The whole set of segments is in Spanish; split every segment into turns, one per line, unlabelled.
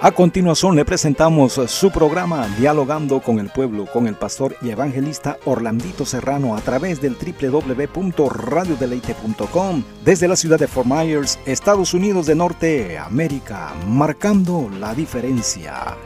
A continuación le presentamos su programa Dialogando con el Pueblo con el pastor y evangelista Orlandito Serrano a través del www.radiodeleite.com desde la ciudad de Fort Myers, Estados Unidos de Norte, América, marcando la diferencia.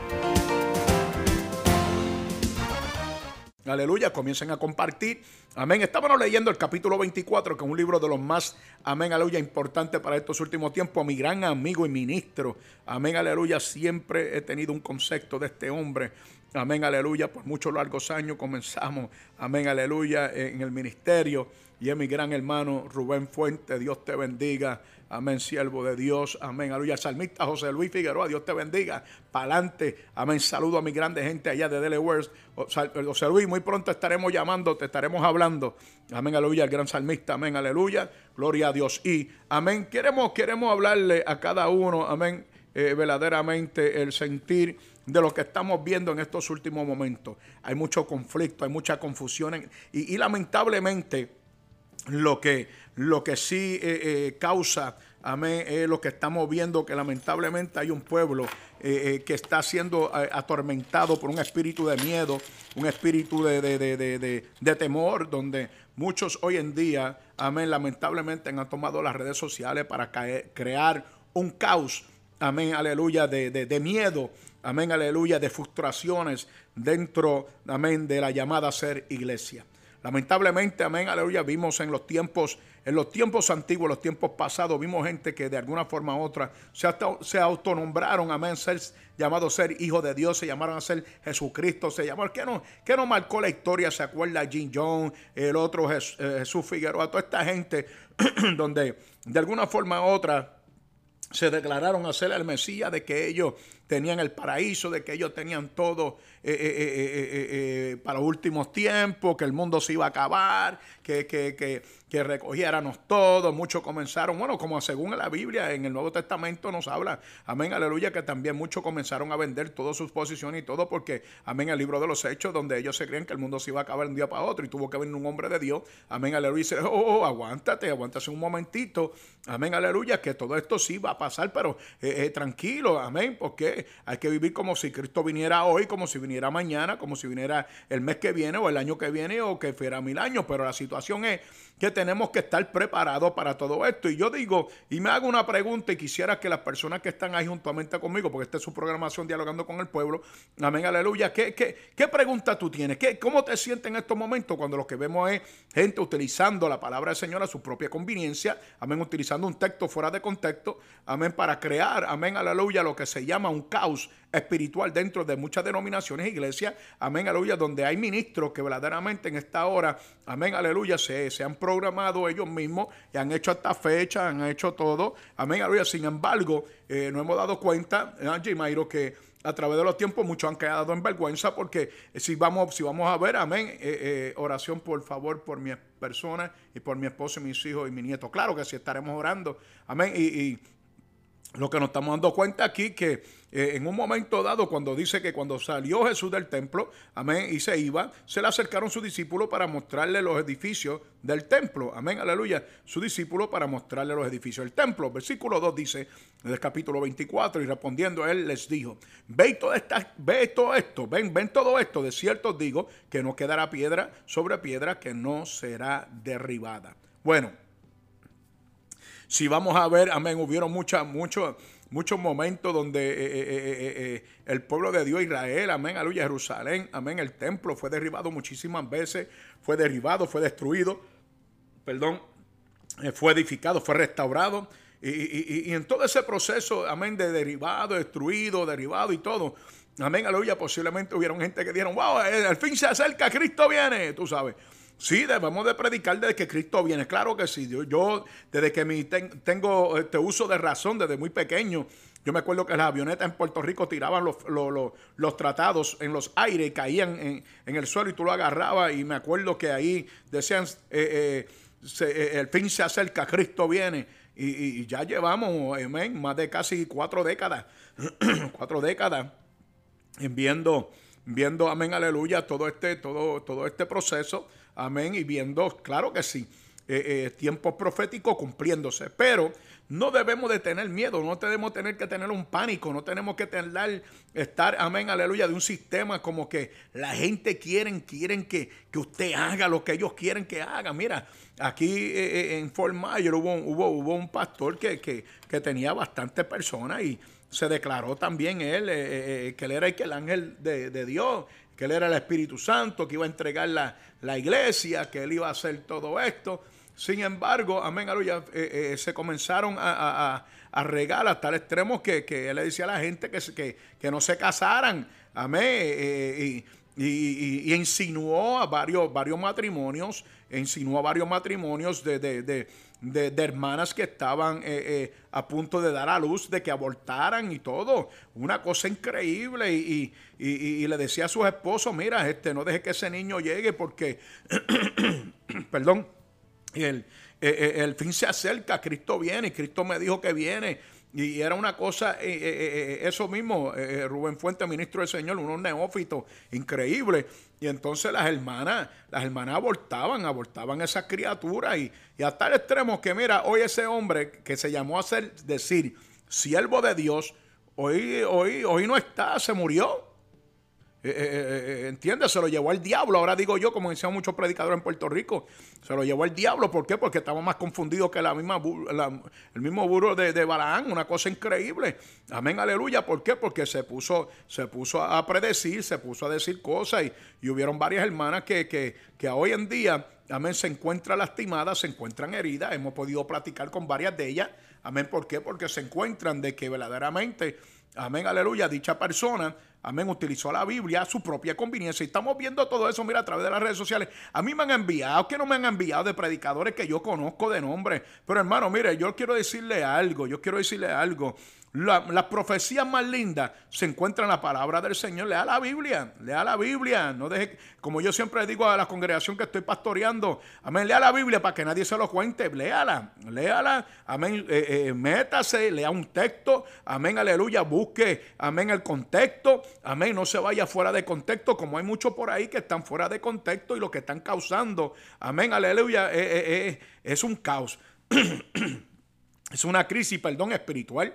Aleluya, comiencen a compartir. Amén. Estábamos leyendo el capítulo 24, que es un libro de los más, amén, aleluya, importante para estos últimos tiempos. Mi gran amigo y ministro, amén, aleluya. Siempre he tenido un concepto de este hombre. Amén, aleluya. Por muchos largos años comenzamos, amén, aleluya, en el ministerio. Y es mi gran hermano Rubén Fuente. Dios te bendiga. Amén, siervo de Dios. Amén. Aleluya. Salmista José Luis Figueroa. Dios te bendiga. Pa'lante. Amén. Saludo a mi grande gente allá de Delaware. José Luis, muy pronto estaremos llamando, te estaremos hablando. Amén. Aleluya. El gran salmista. Amén. Aleluya. Gloria a Dios. Y amén. Queremos, queremos hablarle a cada uno. Amén. Eh, verdaderamente el sentir de lo que estamos viendo en estos últimos momentos. Hay mucho conflicto, hay mucha confusión y, lamentablemente lo que, lo que sí eh, eh, causa, amén, lo que estamos viendo, que lamentablemente hay un pueblo eh, que está siendo atormentado por un espíritu de miedo, un espíritu de, de, temor, donde muchos hoy en día, amén, lamentablemente han tomado las redes sociales para crear un caos, amén, aleluya, de, miedo, amén, aleluya, de frustraciones dentro, amén, de la llamada ser iglesia. Lamentablemente, amén, aleluya, vimos en los tiempos, en los tiempos antiguos, los tiempos pasados, vimos gente que de alguna forma u otra se, autonombraron, amén, ser llamados ser hijo de Dios, se llamaron a ser Jesucristo, se llamaron, ¿qué no, qué no marcó la historia? ¿Se acuerda Jim Jones, el otro eh, Jesús Figueroa, toda esta gente donde de alguna forma u otra se declararon a ser el Mesías, de que ellos tenían el paraíso, de que ellos tenían todo eh, eh, eh, para últimos tiempos, que el mundo se iba a acabar, que, que, que, que recogiéramos todo. Muchos comenzaron, bueno, como según la Biblia, en el Nuevo Testamento nos habla, amén, aleluya, que también muchos comenzaron a vender todas sus posiciones y todo, porque, amén, el libro de los Hechos, donde ellos se creen que el mundo se iba a acabar de un día para otro y tuvo que venir un hombre de Dios, amén, aleluya, y dice, oh, oh, aguántate, aguántate un momentito, amén, aleluya, que todo esto sí va a pasar, pero tranquilo, amén, porque hay que vivir como si Cristo viniera hoy, como si viniera mañana, como si viniera el mes que viene o el año que viene o que fuera mil años, pero la situación es que tenemos que estar preparados para todo esto. Y yo digo, y me hago una pregunta y quisiera que las personas que están ahí juntamente conmigo, porque esta es su programación dialogando con el pueblo, amén, aleluya, ¿qué, qué, pregunta tú tienes? ¿Qué, ¿Cómo te sientes en estos momentos cuando lo que vemos es gente utilizando la palabra del Señor a su propia conveniencia, amén, utilizando un texto fuera de contexto, amén, para crear, amén, aleluya, lo que se llama un caos espiritual dentro de muchas denominaciones e iglesias, amén, aleluya, donde hay ministros que verdaderamente en esta hora, amén, aleluya, se, se han programado ellos mismos y han hecho esta fecha, han hecho todo. Amén, aleluya. Sin embargo, eh, no hemos dado cuenta, ¿eh, que a través de los tiempos muchos han quedado en vergüenza porque si vamos, si vamos a ver, amén, eh, oración por favor por mi persona y por mi esposo y mis hijos y mi nieto. Claro que sí estaremos orando, amén. y lo que nos estamos dando cuenta aquí que eh, en un momento dado, cuando dice que cuando salió Jesús del templo, amén, y se iba, se le acercaron sus discípulos para mostrarle los edificios del templo, amén, aleluya, su discípulo para mostrarle los edificios del templo. Versículo 2 dice, en el capítulo 24, y respondiendo a él les dijo, ve todo, esta, ve todo esto, ven, ven todo esto, de cierto digo que no quedará piedra sobre piedra que no será derribada. Bueno, si vamos a ver, amén, hubieron muchas, muchos, muchos momentos donde eh, eh, eh, el pueblo de Dios, Israel, amén, aleluya, Jerusalén, amén, el templo fue derribado muchísimas veces, fue derribado, fue destruido, perdón, fue edificado, fue restaurado. Y, en todo ese proceso, amén, de derribado, destruido, derribado y todo, amén, aleluya, posiblemente hubieron gente que dijeron, wow, al fin se acerca, Cristo viene, tú sabes. Sí, debemos de predicar desde que Cristo viene. Claro que sí. Yo, desde que mi tengo este uso de razón, desde muy pequeño, yo me acuerdo que las avionetas en Puerto Rico tiraban los, los, tratados en los aires y caían en, el suelo y tú lo agarrabas. Y me acuerdo que ahí decían, eh, eh, eh, el fin se acerca, Cristo viene. Y, ya llevamos, amén, más de casi cuatro décadas, cuatro décadas viendo, viendo, amén, aleluya, todo este, todo, todo este proceso Amén. Y viendo, claro que sí, eh, eh, tiempos proféticos cumpliéndose. Pero no debemos de tener miedo, no tenemos tener que tener un pánico, no tenemos que tener, estar, amén, aleluya, de un sistema como que la gente quieren, quieren que, que usted haga lo que ellos quieren que haga. Mira, aquí eh, en Fort Myers hubo, un pastor que, que, que tenía bastantes personas y se declaró también él que él era el ángel de, de Dios que él era el Espíritu Santo, que iba a entregar la, la, iglesia, que él iba a hacer todo esto. Sin embargo, amén, aleluya, eh, eh, se comenzaron a, a, hasta el extremo que, él le decía a la gente que, que, que no se casaran, amén, eh, y, insinuó a varios, varios matrimonios, insinuó a varios matrimonios de, de, de, hermanas que estaban a punto de dar a luz, de que abortaran y todo. Una cosa increíble. Y, y, le decía a sus esposos, mira, este, no deje que ese niño llegue porque, perdón, el, eh, eh, el, fin se acerca, Cristo viene, Cristo me dijo que viene. Y era una cosa, eh, eso mismo, Rubén Fuente, ministro del Señor, unos neófitos increíbles. Y entonces las hermanas, las hermanas abortaban, abortaban esas criaturas. Y, y hasta el extremo que, mira, hoy ese hombre que se llamó a ser, decir, siervo de Dios, hoy, hoy, hoy no está, se murió. Eh, eh, eh, ¿Entiendes? Se lo llevó al diablo. Ahora digo yo, como decían muchos predicadores en Puerto Rico, se lo llevó al diablo. ¿Por qué? Porque estamos más confundidos que la misma, el mismo burro de, de, Balaán. Una cosa increíble. Amén, aleluya. ¿Por qué? Porque se puso, se puso a predecir, se puso a decir cosas y, y hubieron varias hermanas que, que, que hoy en día, amén, se encuentran lastimadas, se encuentran heridas. Hemos podido platicar con varias de ellas. Amén, ¿por qué? Porque se encuentran de que verdaderamente, amén, aleluya, dicha persona Amén, utilizó la Biblia a su propia conveniencia. Y estamos viendo todo eso, mira, a través de las redes sociales. A mí me han enviado, que no me han enviado de predicadores que yo conozco de nombre. Pero hermano, mire, yo quiero decirle algo, yo quiero decirle algo. Las profecías más lindas se encuentran en la palabra del Señor. Lea la Biblia, lea la Biblia. No deje, como yo siempre digo a la congregación que estoy pastoreando, amén, lea la Biblia para que nadie se lo cuente. Léala, léala, amén, eh, eh, métase, lea un texto, amén, aleluya, busque, amén, el contexto, amén, no se vaya fuera de contexto, como hay muchos por ahí que están fuera de contexto y lo que están causando, amén, aleluya, eh, es un caos. es una crisis, perdón, espiritual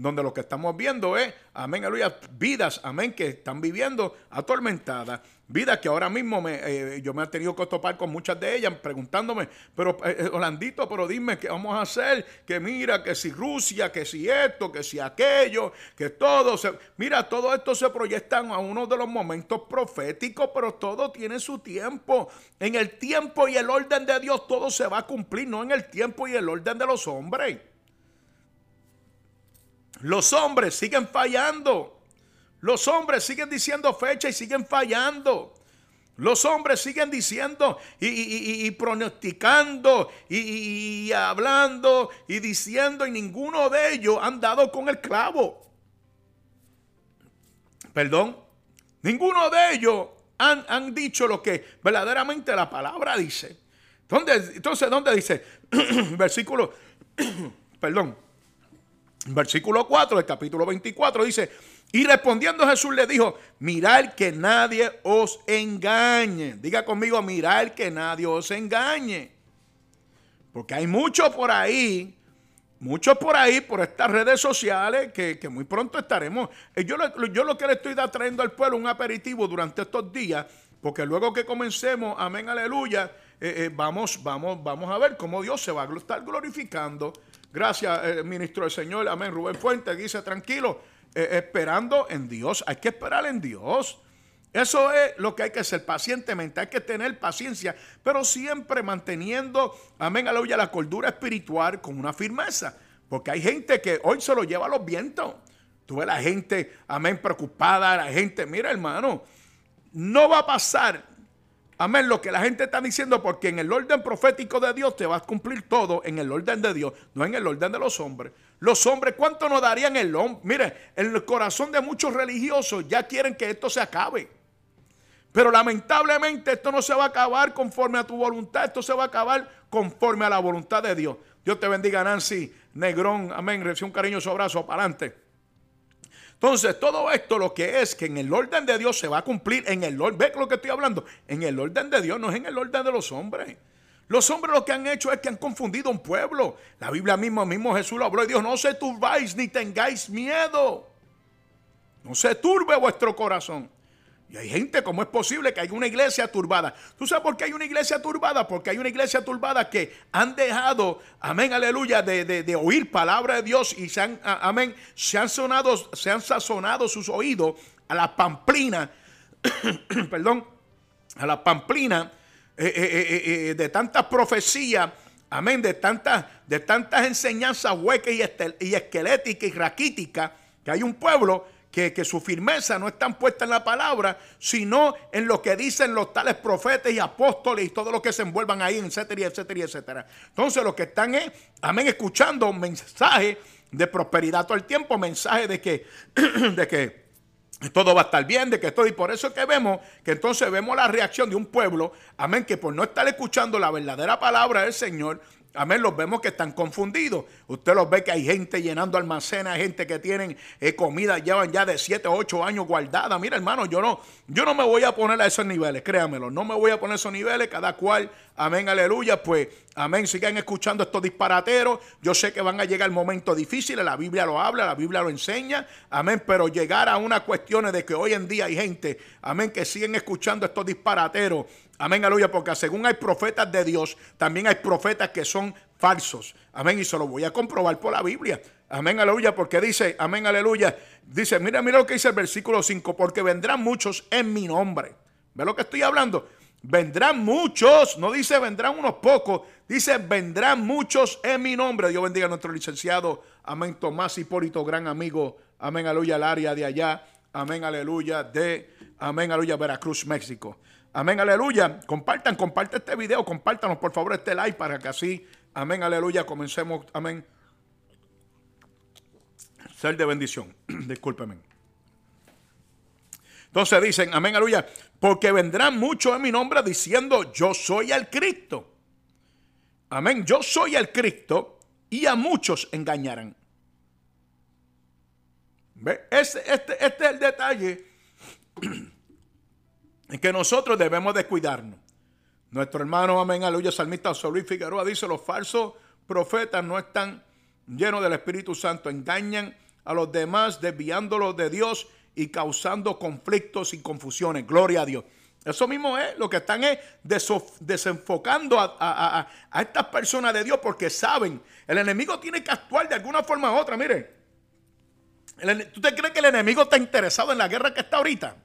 donde lo que estamos viendo es, amén, aleluya, vidas, amén, que están viviendo atormentadas, vidas que ahora mismo me, eh, yo me he tenido que topar con muchas de ellas preguntándome, pero eh, eh, Holandito, pero dime qué vamos a hacer, que mira, que si Rusia, que si esto, que si aquello, que todo, se, mira, todo esto se proyecta a uno de los momentos proféticos, pero todo tiene su tiempo. En el tiempo y el orden de Dios todo se va a cumplir, no en el tiempo y el orden de los hombres. Los hombres siguen fallando. Los hombres siguen diciendo fecha y siguen fallando. Los hombres siguen diciendo y, pronosticando y, hablando y diciendo y ninguno de ellos han dado con el clavo. Perdón. Ninguno de ellos han, han dicho lo que verdaderamente la palabra dice. Entonces, ¿dónde dice? Versículo, perdón Versículo 4 del capítulo 24 dice, y respondiendo Jesús le dijo, mirad que nadie os engañe. Diga conmigo, mirad que nadie os engañe. Porque hay muchos por ahí, muchos por ahí, por estas redes sociales, que, muy pronto estaremos. Eh, yo, yo lo que le estoy trayendo al pueblo, un aperitivo durante estos días, porque luego que comencemos, amén, aleluya, eh, eh, vamos, vamos, vamos a ver cómo Dios se va a estar glorificando Gracias, eh, ministro del Señor. Amén. Rubén Fuente dice, tranquilo, eh, esperando en Dios. Hay que esperar en Dios. Eso es lo que hay que hacer pacientemente, hay que tener paciencia, pero siempre manteniendo, amén, aleluya, la cordura espiritual con una firmeza. Porque hay gente que hoy se lo lleva a los vientos. Tú ves la gente, amén, preocupada, la gente, mira hermano, no va a pasar Amén, lo que la gente está diciendo, porque en el orden profético de Dios te va a cumplir todo en el orden de Dios, no en el orden de los hombres. Los hombres, ¿cuánto nos darían el hombre? Mire, el corazón de muchos religiosos ya quieren que esto se acabe. Pero lamentablemente esto no se va a acabar conforme a tu voluntad, esto se va a acabar conforme a la voluntad de Dios. Dios te bendiga, Nancy Negrón. Amén. Recibe un cariñoso abrazo para adelante. Entonces, todo esto lo que es que en el orden de Dios se va a cumplir en el orden, ve lo que estoy hablando, en el orden de Dios, no es en el orden de los hombres. Los hombres lo que han hecho es que han confundido un pueblo. La Biblia mismo, mismo Jesús lo habló y dijo, no se turbáis ni tengáis miedo. No se turbe vuestro corazón. Y hay gente, ¿cómo es posible que haya una iglesia turbada? ¿Tú sabes por qué hay una iglesia turbada? Porque hay una iglesia turbada que han dejado, amén, aleluya, de, oír palabra de Dios y se han, amén, se han sonado, se han sazonado sus oídos a la pamplina, perdón, a la pamplina eh, eh, eh, de tantas profecías, amén, de tantas, de tantas enseñanzas huecas y, y esqueléticas y raquíticas, que hay un pueblo que, su firmeza no está puesta en la palabra, sino en lo que dicen los tales profetas y apóstoles y todos los que se envuelvan ahí, etcétera, etcétera, etcétera. Entonces, los que están, es, amén, escuchando mensajes de prosperidad todo el tiempo, mensajes de que, de que todo va a estar bien, de que todo, y por eso es que vemos que entonces vemos la reacción de un pueblo, amén, que por no estar escuchando la verdadera palabra del Señor, Amén, los vemos que están confundidos. Usted los ve que hay gente llenando almacenes, gente que tienen eh, comida, llevan ya de 7 o 8 años guardada. Mira, hermano, yo no, yo no me voy a poner a esos niveles, créanmelo, no me voy a poner a esos niveles, cada cual, amén, aleluya, pues, amén, sigan escuchando estos disparateros. Yo sé que van a llegar momentos difíciles, la Biblia lo habla, la Biblia lo enseña, amén, pero llegar a unas cuestiones de que hoy en día hay gente, amén, que siguen escuchando estos disparateros, Amén, aleluya, porque según hay profetas de Dios, también hay profetas que son falsos. Amén, y se lo voy a comprobar por la Biblia. Amén, aleluya, porque dice, amén, aleluya, dice, mira, mira lo que dice el versículo 5, porque vendrán muchos en mi nombre. ¿Ve lo que estoy hablando? Vendrán muchos, no dice vendrán unos pocos, dice vendrán muchos en mi nombre. Dios bendiga a nuestro licenciado, amén, Tomás Hipólito, gran amigo, amén, aleluya, al área de allá, amén, aleluya, de, amén, aleluya, Veracruz, México. Amén, aleluya. Compartan, compartan este video, compártanos por favor este like para que así, amén, aleluya, comencemos, amén. Ser de bendición. Discúlpenme. Entonces dicen, amén, aleluya, porque vendrán muchos en mi nombre diciendo, yo soy el Cristo. Amén, yo soy el Cristo y a muchos engañarán. ¿Ve? Este, este es el detalle que nosotros debemos de cuidarnos. Nuestro hermano, amén, aleluya, salmista Solís Figueroa dice, los falsos profetas no están llenos del Espíritu Santo, engañan a los demás desviándolos de Dios y causando conflictos y confusiones. Gloria a Dios. Eso mismo es, lo que están es desenfocando a, estas personas de Dios porque saben, el enemigo tiene que actuar de alguna forma u otra. Mire, ¿tú te crees que el enemigo está interesado en la guerra que está ahorita?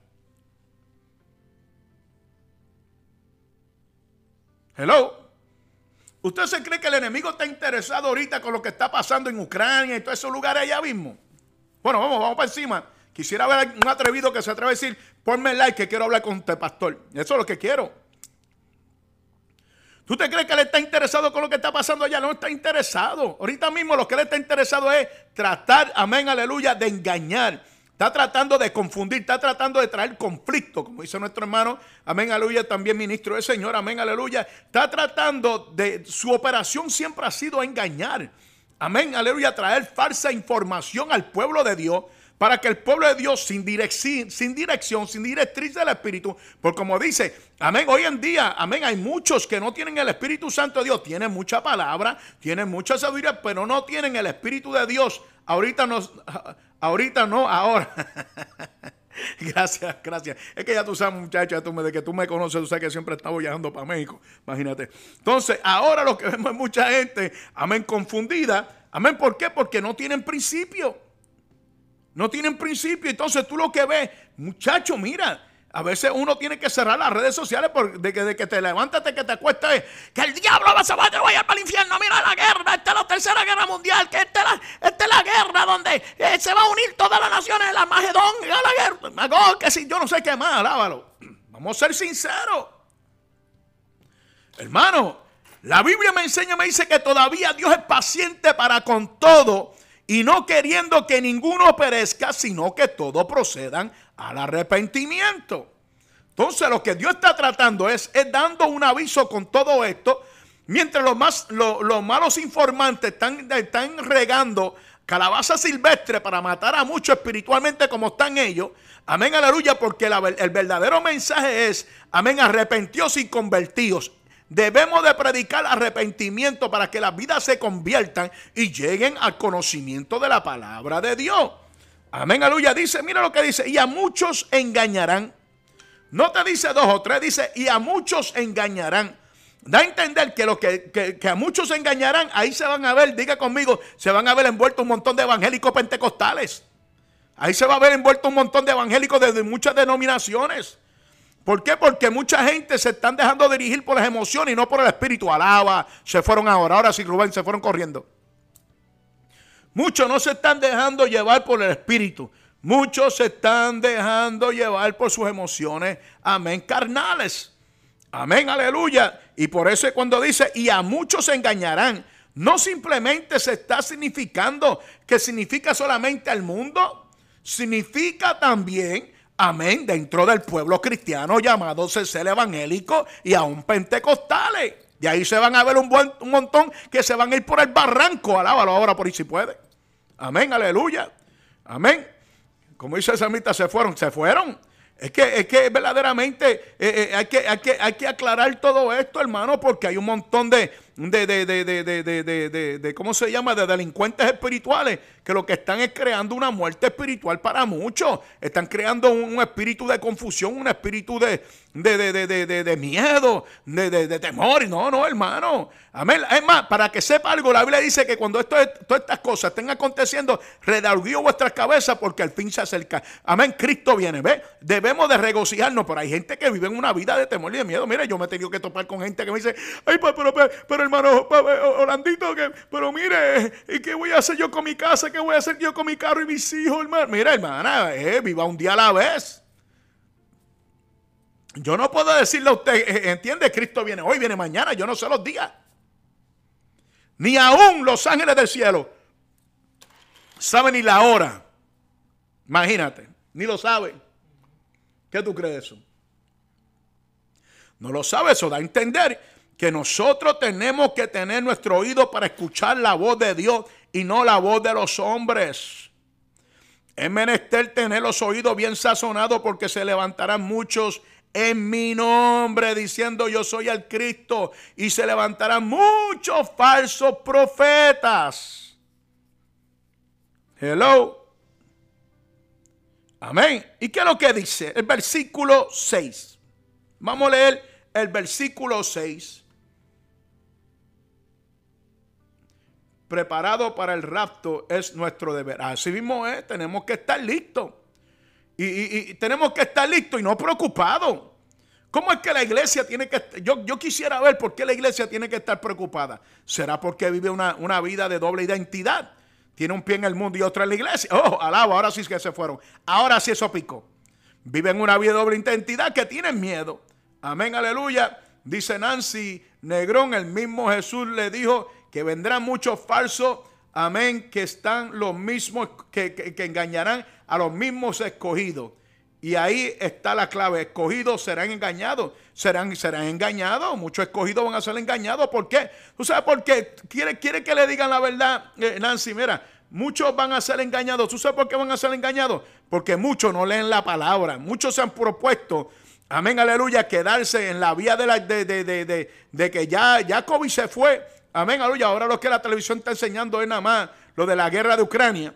Hello. ¿Usted se cree que el enemigo está interesado ahorita con lo que está pasando en Ucrania y todos esos lugares allá mismo? Bueno, vamos, vamos para encima. Quisiera ver un atrevido que se atreve a decir, ponme like que quiero hablar con usted, pastor. Eso es lo que quiero. ¿Tú te crees que él está interesado con lo que está pasando allá? No está interesado. Ahorita mismo lo que él está interesado es tratar, amén, aleluya, de engañar Está tratando de confundir, está tratando de traer conflicto, como dice nuestro hermano, amén, aleluya, también ministro del Señor, amén, aleluya. Está tratando de, su operación siempre ha sido engañar, amén, aleluya, traer falsa información al pueblo de Dios para que el pueblo de Dios sin dirección, sin dirección, sin directriz del Espíritu, porque como dice, amén, hoy en día, amén, hay muchos que no tienen el Espíritu Santo de Dios, tienen mucha palabra, tienen mucha sabiduría, pero no tienen el Espíritu de Dios. Ahorita nos, Ahorita no, ahora. gracias, gracias. Es que ya tú sabes, muchacha, tú de que tú me conoces, tú sabes que siempre estaba viajando para México. Imagínate. Entonces, ahora lo que vemos es mucha gente, amén, confundida. Amén, ¿por qué? Porque no tienen principio. No tienen principio. Entonces tú lo que ves, muchacho, mira, a veces uno tiene que cerrar las redes sociales porque de que, de que te levantas, de que te acuestas, que el diablo va a, te vaya para el infierno. Mira la guerra, esta es la tercera guerra mundial, que esta es la, esta es la guerra donde eh, se va a unir todas las naciones la Macedonia, la guerra. que si yo no sé qué más, alábalo. Vamos a ser sinceros. Hermano, la Biblia me enseña, me dice que todavía Dios es paciente para con todo y no queriendo que ninguno perezca, sino que todos procedan al arrepentimiento. Entonces lo que Dios está tratando es, es dando un aviso con todo esto, mientras los, más, los malos informantes están, están regando calabaza silvestre para matar a muchos espiritualmente como están ellos. Amén, aleluya, porque el verdadero mensaje es, amén, arrepentidos y convertidos. Debemos de predicar arrepentimiento para que las vidas se conviertan y lleguen al conocimiento de la palabra de Dios. Amén, aleluya. Dice, mira lo que dice, y a muchos engañarán. No te dice dos o tres, dice, y a muchos engañarán. Da a entender que, lo que, a muchos engañarán, ahí se van a ver, diga conmigo, se van a ver envueltos un montón de evangélicos pentecostales. Ahí se va a ver envuelto un montón de evangélicos desde muchas denominaciones. ¿Por qué? Porque mucha gente se están dejando dirigir por las emociones y no por el espíritu. Alaba, se fueron ahora, ahora sí, Rubén, se fueron corriendo. Muchos no se están dejando llevar por el espíritu. Muchos se están dejando llevar por sus emociones, amén, carnales. Amén, aleluya. Y por eso es cuando dice, y a muchos se engañarán. No simplemente se está significando que significa solamente al mundo, significa también, amén, dentro del pueblo cristiano llamado el evangélico y aún pentecostales. De ahí se van a ver un, buen, un montón que se van a ir por el barranco. Alábalo ahora por ahí si puede. Amén, aleluya. Amén. Como dice samita, se fueron, se fueron. Es que, es que verdaderamente eh, eh, hay, que, hay, que, hay que aclarar todo esto, hermano, porque hay un montón de, de, de, de, de, ¿cómo se llama? De delincuentes espirituales que lo que están es creando una muerte espiritual para muchos. Están creando un, espíritu de confusión, un espíritu de, de, miedo, de, temor. No, no, hermano. Amén. Es más, para que sepa algo, la Biblia dice que cuando esto, todas estas cosas estén aconteciendo, redarguió vuestras cabezas porque al fin se acerca. Amén. Cristo viene. ¿Ve? Debemos de regocijarnos, pero hay gente que vive una vida de temor y de miedo. Mira, yo me he tenido que topar con gente que me dice, ay, pero, pero, pero hermano Orlandito, que, pero mire, ¿y qué voy a hacer yo con mi casa? ¿Qué voy a hacer yo con mi carro y mis hijos, hermano? Mira, hermana, eh, viva un día a la vez. Yo no puedo decirle a usted, eh, entiende, Cristo viene hoy, viene mañana, yo no sé los días. Ni aún los ángeles del cielo saben ni la hora. Imagínate, ni lo saben. ¿Qué tú crees eso? No lo sabe, eso da a entender que nosotros tenemos que tener nuestro oído para escuchar la voz de Dios y no la voz de los hombres. Es menester tener los oídos bien sazonados porque se levantarán muchos en mi nombre diciendo yo soy el Cristo y se levantarán muchos falsos profetas. Hello. Amén. ¿Y qué es lo que dice? El versículo 6. Vamos a leer el versículo 6. Preparado para el rapto es nuestro deber. Así mismo es, tenemos que estar listos. Y, tenemos que estar listos y no preocupados. ¿Cómo es que la iglesia tiene que yo, yo quisiera ver por qué la iglesia tiene que estar preocupada. ¿Será porque vive una, una vida de doble identidad? Tiene un pie en el mundo y otro en la iglesia. Oh, alaba, ahora sí es que se fueron. Ahora sí eso picó. Viven una vida de doble identidad que tienen miedo. Amén, aleluya. Dice Nancy Negrón, el mismo Jesús le dijo que vendrán muchos falsos, amén, que están los mismos, que, engañarán a los mismos escogidos. Y ahí está la clave. Escogidos serán engañados. Serán, serán engañados. Muchos escogidos van a ser engañados. ¿Por qué? ¿Tú sabes por qué? ¿Quiere, quiere que le digan la verdad, eh, Nancy? Mira, muchos van a ser engañados. ¿Tú sabes por qué van a ser engañados? Porque muchos no leen la palabra. Muchos se han propuesto, amén, aleluya, quedarse en la vía de, la, de, de, de que ya, ya COVID se fue Amén, aleluya. Ahora lo que la televisión está enseñando es nada más lo de la guerra de Ucrania.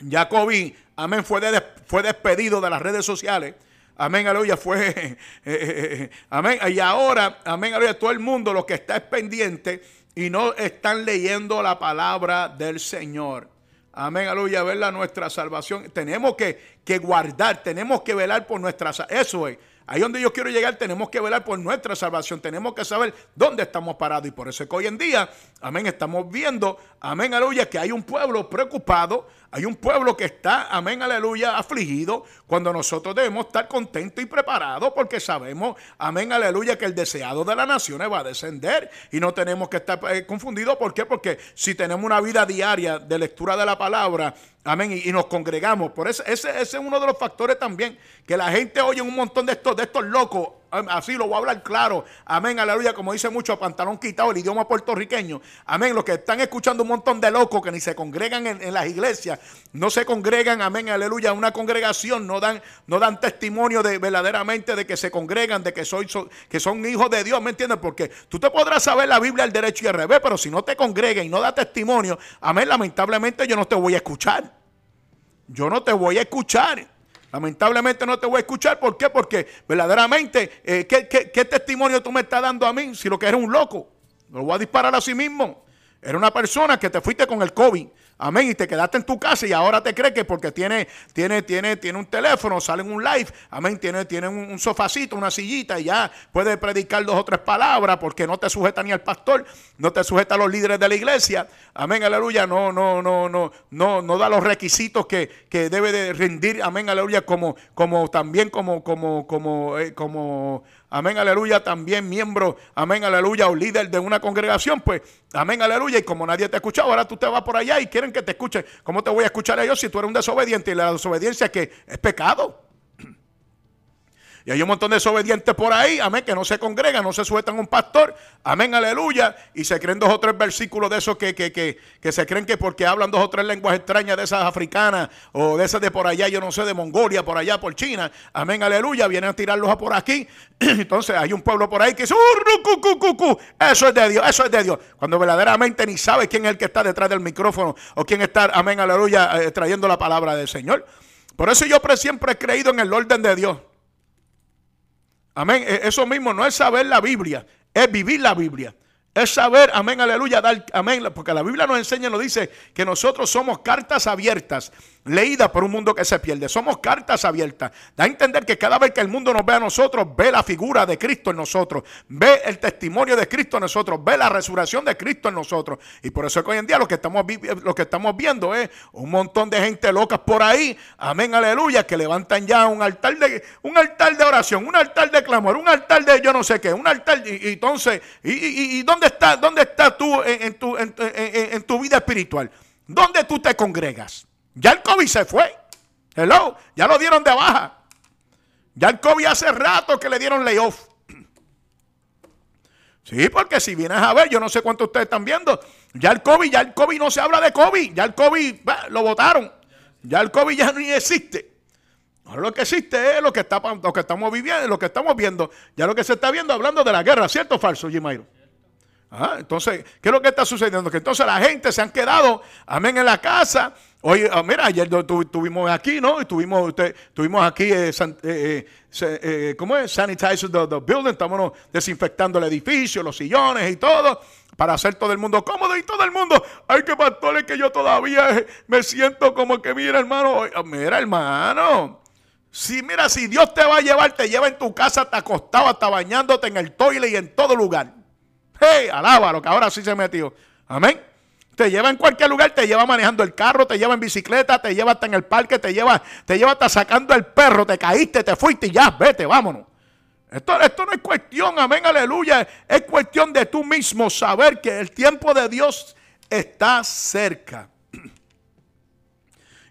Ya COVID, amén, fue, fue despedido de las redes sociales. Amén, aleluya, fue, eh, eh, eh, amén. Y ahora, amén, aleluya, todo el mundo lo que está es pendiente y no están leyendo la palabra del Señor. Amén, aleluya, verla nuestra salvación. Tenemos que, que guardar, tenemos que velar por nuestra salvación. Eso es. Ahí donde yo quiero llegar, tenemos que velar por nuestra salvación. Tenemos que saber dónde estamos parados. Y por eso es que hoy en día, amén, estamos viendo, amén, aleluya, que hay un pueblo preocupado, hay un pueblo que está, amén, aleluya, afligido, cuando nosotros debemos estar contentos y preparados porque sabemos, amén, aleluya, que el deseado de las naciones va a descender y no tenemos que estar eh, confundidos. ¿Por qué? Porque si tenemos una vida diaria de lectura de la palabra, Amén. Y, nos congregamos. Por eso, ese, es uno de los factores también. Que la gente oye un montón de de estos locos Así lo voy a hablar claro. Amén, aleluya. Como dice mucho, pantalón quitado, el idioma puertorriqueño. Amén. Los que están escuchando un montón de locos que ni se congregan en, las iglesias, no se congregan, amén, aleluya, una congregación, no dan, no dan testimonio de verdaderamente de que se congregan, de que, soy, que son hijos de Dios, ¿me entiendes? Porque tú te podrás saber la Biblia al derecho y al revés, pero si no te congregas y no da testimonio, amén, lamentablemente yo no te voy a escuchar. Yo no te voy a escuchar. Lamentablemente no te voy a escuchar. ¿Por qué? Porque verdaderamente, eh, ¿qué, testimonio tú me estás dando a mí si lo que eres un loco? Lo voy a disparar a sí mismo. Era una persona que te fuiste con el COVID. Amén. Y te quedaste en tu casa y ahora te crees que porque tiene, tiene, tiene, tiene un teléfono, sale en un live. Amén. Tiene, tiene un, sofacito, una sillita y ya puede predicar dos o tres palabras porque no te sujeta ni al pastor, no te sujeta a los líderes de la iglesia. Amén. Aleluya. No, no, no, no, no, no da los requisitos que, que debe de rendir. Amén. Aleluya. Como, como también como, como, como, eh, como amén, aleluya, también miembro, amén, aleluya, o líder de una congregación, pues, amén, aleluya, y como nadie te ha ahora tú te vas por allá y quieren que te escuchen. ¿Cómo te voy a escuchar a ellos si tú eres un desobediente y la desobediencia que es pecado? Y hay un montón de desobedientes por ahí, amén, que no se congregan, no se sueltan un pastor, amén, aleluya, y se creen dos o tres versículos de esos que, que, que, que, se creen que porque hablan dos o tres lenguas extrañas de esas africanas o de esas de por allá, yo no sé, de Mongolia, por allá, por China, amén, aleluya, vienen a tirarlos a por aquí. Entonces hay un pueblo por ahí que dice, eso es de Dios, eso es de Dios. Cuando verdaderamente ni sabe quién es el que está detrás del micrófono o quién está, amén, aleluya, eh, trayendo la palabra del Señor. Por eso yo siempre he creído en el orden de Dios. Amén. E, eso mismo no es saber la Biblia, es vivir la Biblia. Es saber, amén, aleluya, dar, amén, porque la Biblia nos enseña, nos dice que nosotros somos cartas abiertas leída por un mundo que se pierde. Somos cartas abiertas. Da a entender que cada vez que el mundo nos ve a nosotros, ve la figura de Cristo en nosotros, ve el testimonio de Cristo en nosotros, ve la resurrección de Cristo en nosotros. Y por eso es que hoy en día lo que estamos, lo que estamos viendo es un montón de gente locas por ahí, amén, aleluya, que levantan ya un altar de, un altar de oración, un altar de clamor, un altar de yo no sé qué, un altar, y, entonces, y, dónde está, dónde estás tú en, tu, en tu vida espiritual? ¿Dónde tú te congregas? Ya el COVID se fue. Hello, ya lo dieron de baja. Ya el COVID hace rato que le dieron layoff. Sí, porque si vienes a ver, yo no sé cuántos ustedes están viendo. Ya el COVID, ya el COVID no se habla de COVID. Ya el COVID lo votaron. Ya el COVID ya ni existe. Ahora lo que existe es lo que, está, lo que estamos viviendo, lo que estamos viendo. Ya lo que se está viendo hablando de la guerra, ¿cierto o falso, Jimairo? Entonces, ¿qué es lo que está sucediendo? Que entonces la gente se han quedado, amén, en la casa Oye, ah, mira, ayer estuvimos aquí, ¿no? Estuvimos, estuvimos aquí, eh, eh, eh, ¿cómo es? Sanitizer the, the, building, estamos desinfectando el edificio, los sillones y todo, para hacer todo el mundo cómodo y todo el mundo. Ay, qué pastores que yo todavía me siento como que, mira, hermano, ah, mira, hermano. Si, mira, si Dios te va a llevar, te lleva en tu casa, te acostado, hasta bañándote en el toile y en todo lugar. Hey, alábalo, que ahora sí se metió. Amén. Te lleva en cualquier lugar, te lleva manejando el carro, te lleva en bicicleta, te lleva hasta en el parque, te lleva, te lleva hasta sacando el perro, te caíste, te fuiste y ya, vete, vámonos. Esto, esto no es cuestión, amén, aleluya. Es cuestión de tú mismo saber que el tiempo de Dios está cerca.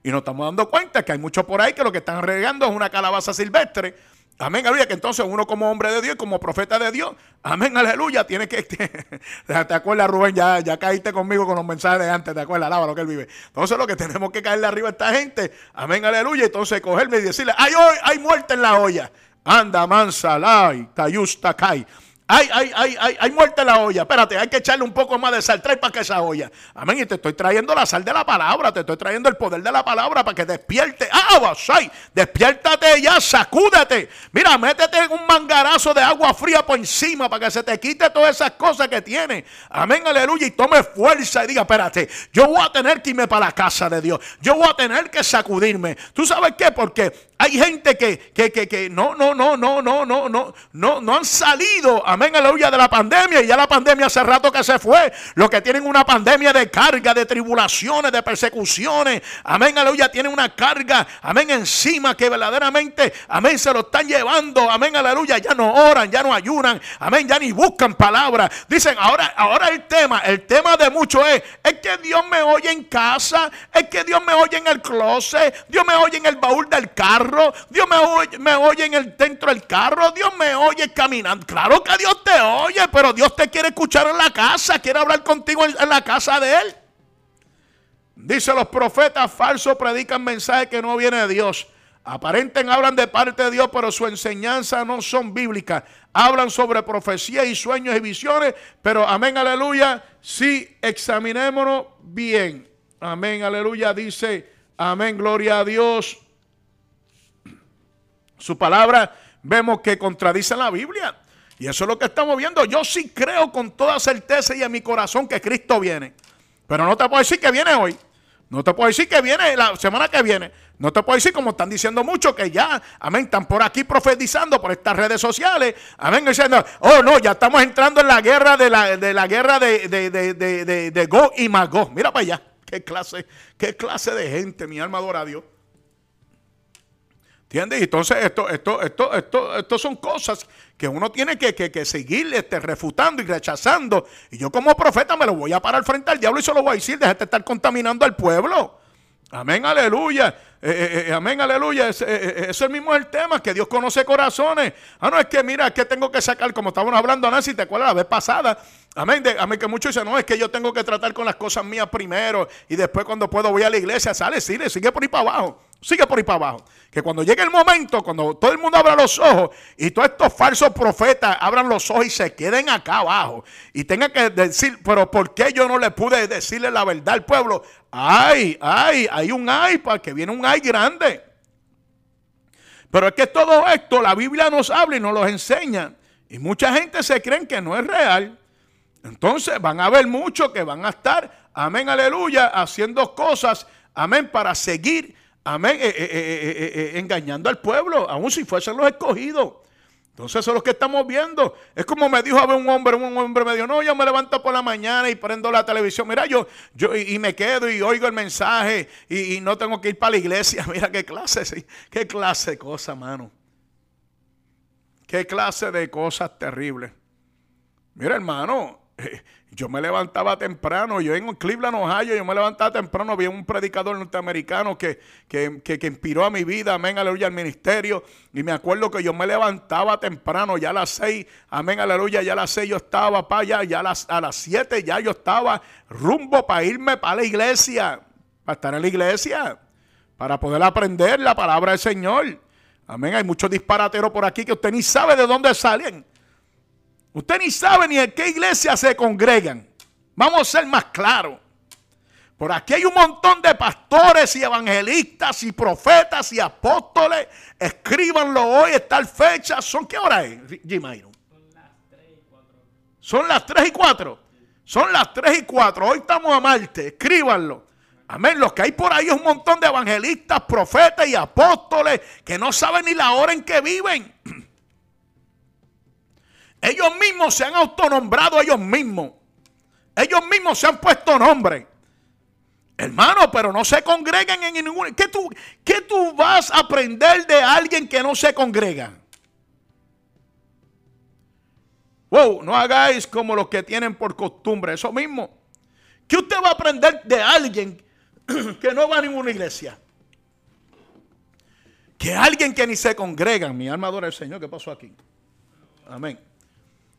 Y nos estamos dando cuenta que hay muchos por ahí que lo que están regando es una calabaza silvestre Amén, aleluya, que entonces uno como hombre de Dios, como profeta de Dios, amén, aleluya, tiene que, te, acuerdas Rubén, ya, ya caíste conmigo con los mensajes de antes, te acuerdas, alaba lo que él vive. Entonces lo que tenemos que caerle arriba a esta gente, amén, aleluya, entonces cogerme y decirle, hay, hay muerte en la olla, anda, mansa, lai, tayusta, kai. Hay, hay, hay, hay, hay muerte en la olla. Espérate, hay que echarle un poco más de sal. Trae para que esa olla. Amén. Y te estoy trayendo la sal de la palabra. Te estoy trayendo el poder de la palabra para que despierte. ¡Ah, basay! Despiértate ya, sacúdete. Mira, métete en un mangarazo de agua fría por encima para que se te quite todas esas cosas que tiene. Amén, aleluya. Y tome fuerza y diga, espérate, yo voy a tener que irme para la casa de Dios. Yo voy a tener que sacudirme. ¿Tú sabes qué? Porque hay gente que, que, que, que no, no, no, no, no, no, no, no, no han salido amén, aleluya, de la pandemia. Y ya la pandemia hace rato que se fue. Los que tienen una pandemia de carga, de tribulaciones, de persecuciones, amén, aleluya, tienen una carga, amén, encima que verdaderamente, amén, se lo están llevando, amén, aleluya, ya no oran, ya no ayunan, amén, ya ni buscan palabras. Dicen, ahora, ahora el tema, el tema de muchos es, es que Dios me oye en casa, es que Dios me oye en el closet, Dios me oye en el baúl del carro, Dios me oye, en el dentro del carro, Dios me oye caminando. Claro que Dios te oye, pero Dios te quiere escuchar en la casa, quiere hablar contigo en, en la casa de Él. Dice los profetas falsos predican mensajes que no viene de Dios. Aparenten hablan de parte de Dios, pero su enseñanza no son bíblicas. Hablan sobre profecía y sueños y visiones, pero amén, aleluya. Sí, examinémonos bien. Amén, aleluya. Dice, amén, gloria a Dios. Su palabra vemos que contradice la Biblia. Y eso es lo que estamos viendo. Yo sí creo con toda certeza y en mi corazón que Cristo viene. Pero no te puedo decir que viene hoy. No te puedo decir que viene la semana que viene. No te puedo decir, como están diciendo muchos, que ya, amén, están por aquí profetizando por estas redes sociales. Amén, diciendo, oh no, ya estamos entrando en la guerra de la, de la guerra de, de, de, de, Go y. Mira para allá. Qué clase, qué clase de gente, mi alma adora a Dios. ¿Entiendes? Entonces, esto, esto, esto, esto, esto son cosas que uno tiene que, que, seguir este, refutando y rechazando. Y yo como profeta me lo voy a parar frente al diablo y se lo voy a decir, déjate estar contaminando al pueblo. Amén, aleluya. Eh, eh, eh, amén, aleluya. Ese, ese mismo es el tema, que Dios conoce corazones. Ah, no, es que mira, que tengo que sacar, como estábamos hablando, Nancy, ¿te acuerdas la vez pasada? Amén, de, amén, que muchos dicen, no, es que yo tengo que tratar con las cosas mías primero y después cuando puedo voy a la iglesia, sale, sigue, sigue por ahí para abajo. Sigue por ahí para abajo. Que cuando llegue el momento, cuando todo el mundo abra los ojos y todos estos falsos profetas abran los ojos y se queden acá abajo y tengan que decir, pero ¿por qué yo no le pude decirle la verdad al pueblo? Ay, ay, hay un ay, para que viene un ay grande. Pero es que todo esto la Biblia nos habla y nos lo enseña. Y mucha gente se cree que no es real. Entonces van a haber muchos que van a estar, amén, aleluya, haciendo cosas, amén, para seguir amén, eh, eh, eh, engañando al pueblo, aun si fuesen los escogidos. Entonces eso es lo que estamos viendo. Es como me dijo a ver un hombre, un hombre me dijo, no, yo me levanto por la mañana y prendo la televisión. Mira, yo, yo y, me quedo y oigo el mensaje y, no tengo que ir para la iglesia. Mira qué clase, qué clase de cosa, mano. Qué clase de cosas terribles. Mira, hermano, yo me levantaba temprano, yo en Cleveland, Ohio, yo me levantaba temprano, había un predicador norteamericano que, que, que, inspiró a mi vida, amén, aleluya, al ministerio. Y me acuerdo que yo me levantaba temprano, ya a las seis, amén, aleluya, ya a las seis yo estaba para allá, ya las, a las siete ya yo estaba rumbo para irme para la iglesia, para estar en la iglesia, para poder aprender la palabra del Señor. Amén, hay muchos disparateros por aquí que usted ni sabe de dónde salen. Usted ni sabe ni en qué iglesia se congregan. Vamos a ser más claros. Por aquí hay un montón de pastores y evangelistas y profetas y apóstoles. Escríbanlo hoy, está el fecha. ¿Son qué hora es, Jimairo? Son las 3 y 4. Son las 3 y 4. Hoy estamos a Marte. Escríbanlo. Amén. Lo que hay por ahí es un montón de evangelistas, profetas y apóstoles que no saben ni la hora en que viven. Ellos mismos se han autonombrado ellos mismos. Ellos mismos se han puesto nombre. Hermano, pero no se congregan en ningún... ¿Qué tú, ¿Qué tú vas a aprender de alguien que no se congrega? Wow, no hagáis como los que tienen por costumbre. Eso mismo. ¿Qué usted va a aprender de alguien que no va a ninguna iglesia? Que alguien que ni se congrega. Mi alma adora al Señor. ¿Qué pasó aquí? Amén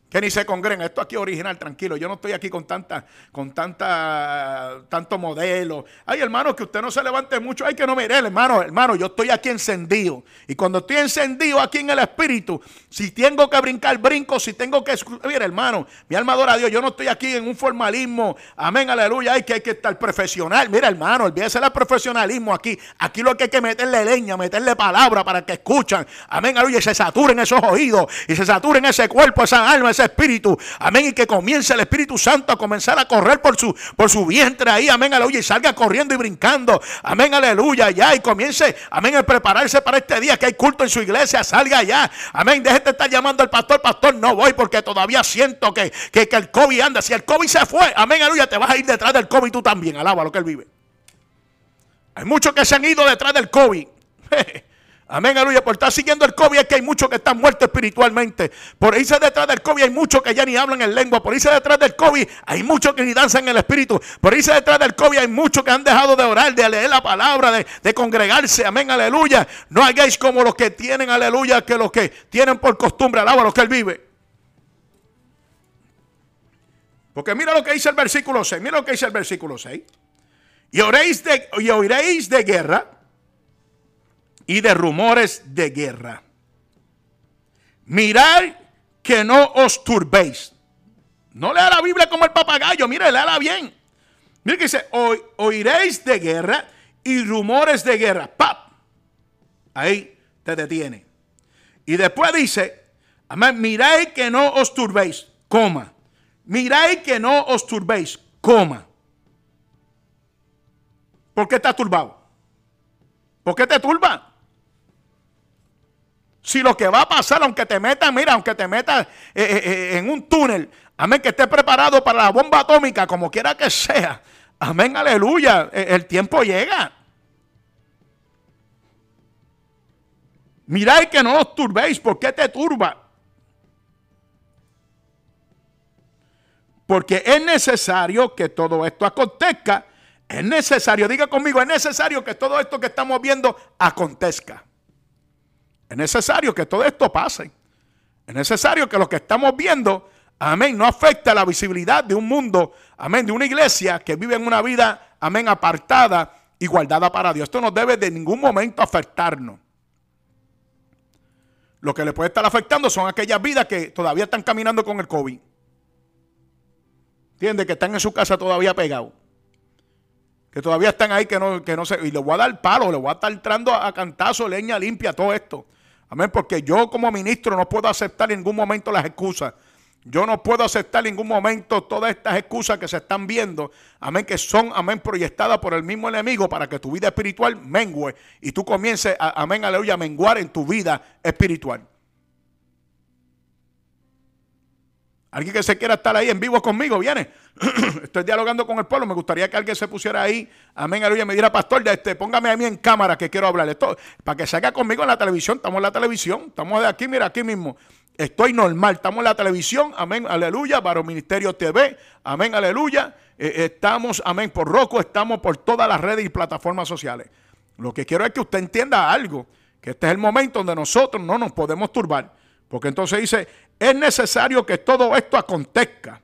que ni se congregan. Esto aquí es original, tranquilo. Yo no estoy aquí con tanta, con tanta, tanto modelo. Ay, hermano, que usted no se levante mucho. Ay, que no mire, hermano, hermano, yo estoy aquí encendido. Y cuando estoy encendido aquí en el espíritu, si tengo que brincar, brinco. Si tengo que. Mira, hermano, mi alma adora a Dios. Yo no estoy aquí en un formalismo. Amén, aleluya. Ay, que hay que estar profesional. Mira, hermano, olvídese del profesionalismo aquí. Aquí lo que hay que meterle leña, meterle palabra para que escuchan. Amén, aleluya. Y se saturen esos oídos. Y se saturen ese cuerpo, esa alma, espíritu. Amén. Y que comience el Espíritu Santo a comenzar a correr por su, por su vientre ahí. Amén. Aleluya. Y salga corriendo y brincando. Amén. Aleluya. Ya. Y comience. Amén. A prepararse para este día que hay culto en su iglesia. Salga ya. Amén. Deje de estar llamando al pastor. Pastor, no voy porque todavía siento que, que, que el COVID anda. Si el COVID se fue. Amén. Aleluya. Te vas a ir detrás del COVID tú también. Alaba lo que él vive. Hay muchos que se han ido detrás del COVID. Amén, aleluya. Por estar siguiendo el COVID es que hay muchos que están muertos espiritualmente. Por irse detrás del COVID hay muchos que ya ni hablan en lengua. Por irse detrás del COVID hay muchos que ni danzan en el espíritu. Por irse detrás del COVID hay muchos que han dejado de orar, de leer la palabra, de, congregarse. Amén, aleluya. No hagáis como los que tienen, aleluya, que los que tienen por costumbre, alaba a los que él vive. Porque mira lo que dice el versículo 6. Mira lo que dice el versículo 6. Y oréis y oiréis de guerra y de rumores de guerra. Mirad que no os turbéis. No lea la Biblia como el papagayo, mire, léala bien. Mire que dice, oiréis de guerra y rumores de guerra. ¡Pap! Ahí te detiene. Y después dice, amén, mirad que no os turbéis, coma. Mirad que no os turbéis, coma. ¿Por qué estás turbado? ¿Por qué te turba? Si lo que va a pasar, aunque te metas, mira, aunque te metas eh, eh, eh, en un túnel, amén, que estés preparado para la bomba atómica, como quiera que sea, amén, aleluya, el tiempo llega. Mirad que no os turbéis, ¿por qué te turba? Porque es necesario que todo esto acontezca. Es necesario, diga conmigo, es necesario que todo esto que estamos viendo acontezca. Es necesario que todo esto pase. Es necesario que lo que estamos viendo, amén, no afecte a la visibilidad de un mundo, amén, de una iglesia que vive en una vida, amén, apartada y guardada para Dios. Esto no debe de ningún momento afectarnos. Lo que le puede estar afectando son aquellas vidas que todavía están caminando con el COVID. ¿Entiende? Que están en su casa todavía pegados. Que todavía están ahí que no, que no se. Y le voy a dar palo, le voy a estar entrando a, a cantazo, leña limpia, todo esto. Amén, porque yo como ministro no puedo aceptar en ningún momento las excusas. Yo no puedo aceptar en ningún momento todas estas excusas que se están viendo, amén, que son, amén, proyectadas por el mismo enemigo para que tu vida espiritual mengue y tú comiences, amén, aleluya, a menguar en tu vida espiritual. Alguien que se quiera estar ahí en vivo conmigo, viene. Estoy dialogando con el pueblo. Me gustaría que alguien se pusiera ahí. Amén, aleluya. Me diera, pastor, este, póngame a mí en cámara que quiero hablar. Esto, para que salga conmigo en la televisión. Estamos en la televisión. Estamos de aquí, mira, aquí mismo. Estoy normal. Estamos en la televisión. Amén, aleluya. Para Ministerio TV. Amén, aleluya. Eh, estamos, amén, por Roku. Estamos por todas las redes y plataformas sociales. Lo que quiero es que usted entienda algo. Que este es el momento donde nosotros no nos podemos turbar. Porque entonces dice, es necesario que todo esto acontezca.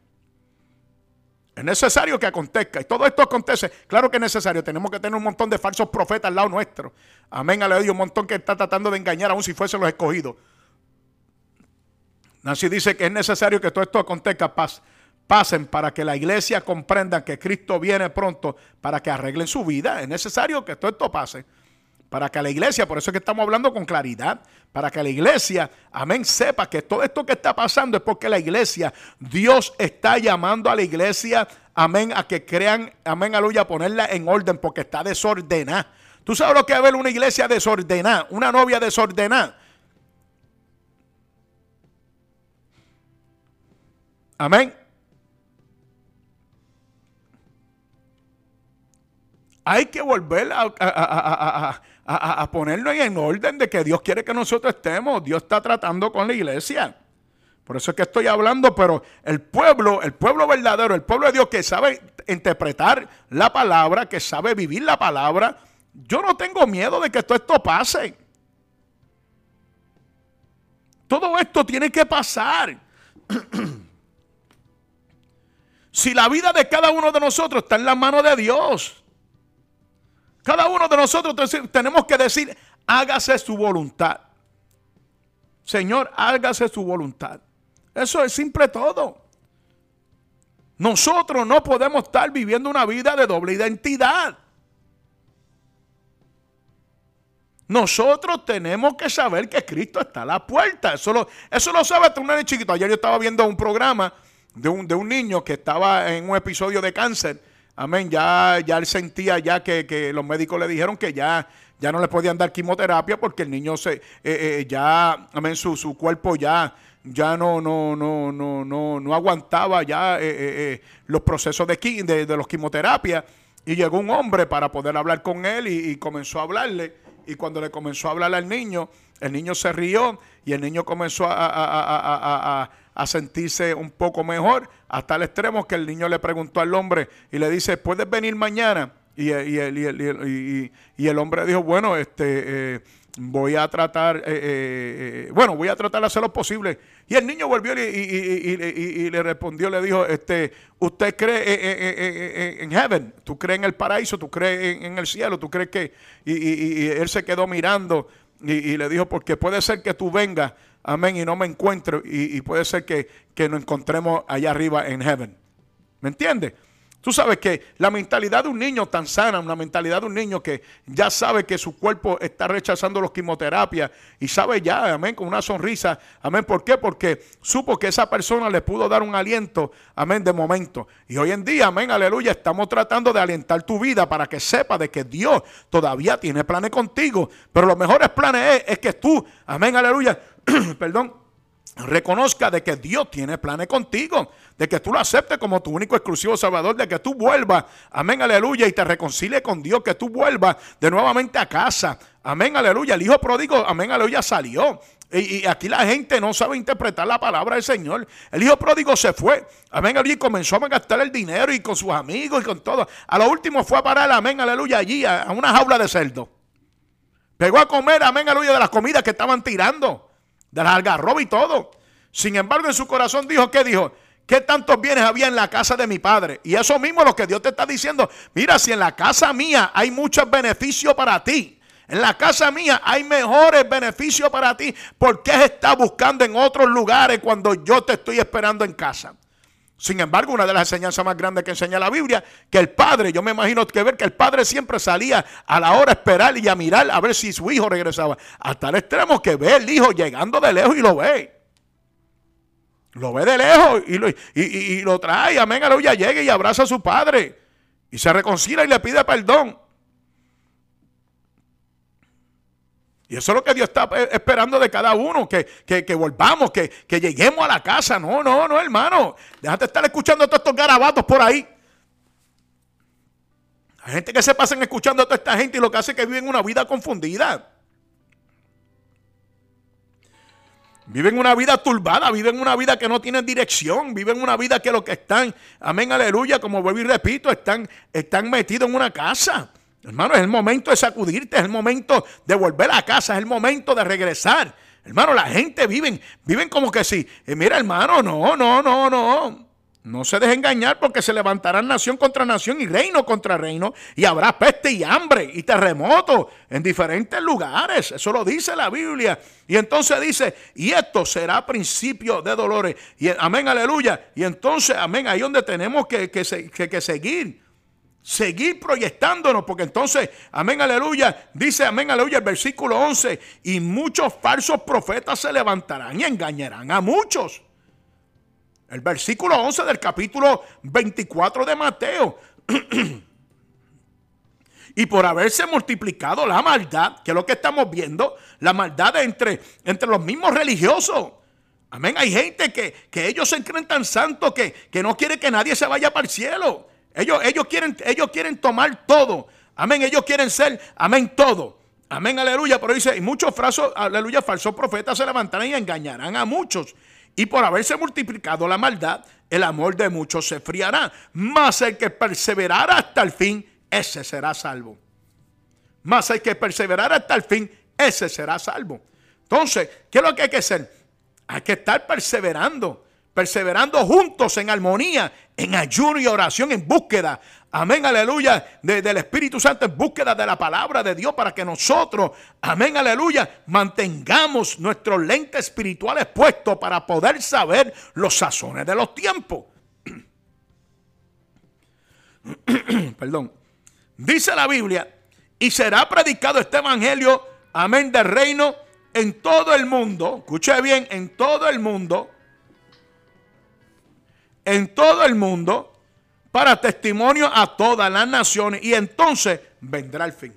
Es necesario que acontezca. Y todo esto acontece. Claro que es necesario. Tenemos que tener un montón de falsos profetas al lado nuestro. Amén, aleluya. Un montón que está tratando de engañar aún si fuesen los escogidos. Nancy dice que es necesario que todo esto acontezca. pasen para que la iglesia comprenda que Cristo viene pronto para que arreglen su vida. Es necesario que todo esto pase para que la iglesia, por eso es que estamos hablando con claridad, para que la iglesia, amén, sepa que todo esto que está pasando es porque la iglesia, Dios está llamando a la iglesia, amén, a que crean, amén, aleluya, a ponerla en orden porque está desordenada. ¿Tú sabes lo que es ver una iglesia desordenada, una novia desordenada? Amén. Hay que volver a, a, ponernos en orden de que Dios quiere que nosotros estemos. Dios está tratando con la iglesia. Por eso es que estoy hablando, pero el pueblo, el pueblo verdadero, el pueblo de Dios que sabe interpretar la palabra, que sabe vivir la palabra, yo no tengo miedo de que todo esto pase. Todo esto tiene que pasar. si la vida de cada uno de nosotros está en la mano de Dios, cada uno de nosotros tenemos que decir, hágase su voluntad. Señor, hágase su voluntad. Eso es simple todo. Nosotros no podemos estar viviendo una vida de doble identidad. Nosotros tenemos que saber que Cristo está a la puerta. Eso lo, eso lo sabe hasta un niño chiquito. Ayer yo estaba viendo un programa de un, de un niño que estaba en un episodio de cáncer. Amén. Ya, ya él sentía ya que, los médicos le dijeron que ya, ya no le podían dar quimioterapia porque el niño se, eh, eh, ya, amén, su, su cuerpo ya ya no, no, no, no, no, no aguantaba ya eh, los procesos de, de, de los quimioterapias. Y llegó un hombre para poder hablar con él y, comenzó a hablarle. Y cuando le comenzó a hablar al niño, el niño se rió y el niño comenzó a, sentirse un poco mejor, hasta el extremo que el niño le preguntó al hombre y le dice, ¿puedes venir mañana? Y, y, y el, hombre dijo, bueno, este... Eh, voy a tratar, eh, eh, bueno, voy a tratar de hacer lo posible. Y el niño volvió y, le respondió, le dijo, este, ¿usted cree en heaven? ¿Tú crees en el paraíso? ¿Tú crees en, el cielo? ¿Tú crees que...? Y, él se quedó mirando y, le dijo, porque puede ser que tú vengas, amén, y no me encuentre, y, puede ser que, que nos encontremos allá arriba en heaven. ¿Me entiendes? Tú sabes que la mentalidad de un niño tan sana, una mentalidad de un niño que ya sabe que su cuerpo está rechazando los quimioterapias y sabe ya, amén, con una sonrisa, amén. ¿Por qué? Porque supo que esa persona le pudo dar un aliento, amén, de momento. Y hoy en día, amén, aleluya, estamos tratando de alentar tu vida para que sepa de que Dios todavía tiene planes contigo. Pero los mejores planes es, es que tú, amén, aleluya, perdón, reconozca de que Dios tiene planes contigo, de que tú lo aceptes como tu único exclusivo Salvador, de que tú vuelvas, amén, aleluya, y te reconcilie con Dios, que tú vuelvas de nuevamente a casa, amén, aleluya. El hijo pródigo, amén, aleluya, salió. Y, aquí la gente no sabe interpretar la palabra del Señor. El hijo pródigo se fue, amén, aleluya, y comenzó a gastar el dinero y con sus amigos y con todo. A lo último fue a parar, amén, aleluya, allí a, a una jaula de cerdo. Pegó a comer, amén, aleluya, de las comidas que estaban tirando de la algarroba y todo. Sin embargo, en su corazón dijo, ¿qué dijo? ¿Qué tantos bienes había en la casa de mi padre? Y eso mismo es lo que Dios te está diciendo. Mira, si en la casa mía hay muchos beneficios para ti. En la casa mía hay mejores beneficios para ti. ¿Por qué estás buscando en otros lugares cuando yo te estoy esperando en casa? Sin embargo, una de las enseñanzas más grandes que enseña la Biblia, que el padre, yo me imagino que ver que el padre siempre salía a la hora a esperar y a mirar a ver si su hijo regresaba. Hasta el extremo que ve el hijo llegando de lejos y lo ve. Lo ve de lejos y lo, y, lo trae, amén, aleluya, llega y abraza a su padre. Y se reconcilia y le pide perdón. Y eso es lo que Dios está eh, esperando de cada uno, que, volvamos, que, lleguemos a la casa. No, no, no, hermano. Déjate estar escuchando todos estos garabatos por ahí. Hay gente que se pasan escuchando a toda esta gente y lo que hace es que viven una vida confundida. Viven una vida turbada, viven una vida que no tiene dirección, viven una vida que lo que están, amén, aleluya, como vuelvo y repito, están, están metidos en una casa. Hermano, es el momento de sacudirte, es el momento de volver a casa, es el momento de regresar. Hermano, la gente viven, viven como que sí. Eh, mira, hermano, no, no, no, no. No se deje engañar porque se levantarán nación contra nación y reino contra reino y habrá peste y hambre y terremotos en diferentes lugares. Eso lo dice la Biblia. Y entonces dice, y esto será principio de dolores. Y amén, aleluya. Y entonces, amén, ahí donde tenemos que, que seguir seguir proyectándonos, porque entonces, amén, aleluya, dice, amén, aleluya, el versículo 11, y muchos falsos profetas se levantarán y engañarán a muchos. El versículo 11 del capítulo 24 de Mateo. y por haberse multiplicado la maldad, que es lo que estamos viendo, la maldad entre, entre los mismos religiosos. Amén. Hay gente que, que ellos se creen tan santos que, que no quiere que nadie se vaya para el cielo. Ellos, ellos, quieren, ellos quieren tomar todo. Amén. Ellos quieren ser, amén, todo. Amén, aleluya. Pero dice, y muchos frasos, aleluya, falsos profetas se levantarán y engañarán a muchos. Y por haberse multiplicado la maldad, el amor de muchos se friará. Mas el que perseverará hasta el fin, ese será salvo. Mas el que perseverará hasta el fin, ese será salvo. Entonces, ¿qué es lo que hay que hacer? Hay que estar perseverando perseverando juntos en armonía, en ayuno y oración, en búsqueda, amén, aleluya, del Espíritu Santo, en búsqueda de la palabra de Dios para que nosotros, amén, aleluya, mantengamos nuestros lentes espirituales puestos para poder saber los sazones de los tiempos. Perdón. Dice la Biblia, y será predicado este evangelio amén, del reino en todo el mundo. Escuche bien, en todo el mundo. En todo el mundo. Para testimonio a todas las naciones. Y entonces vendrá el fin.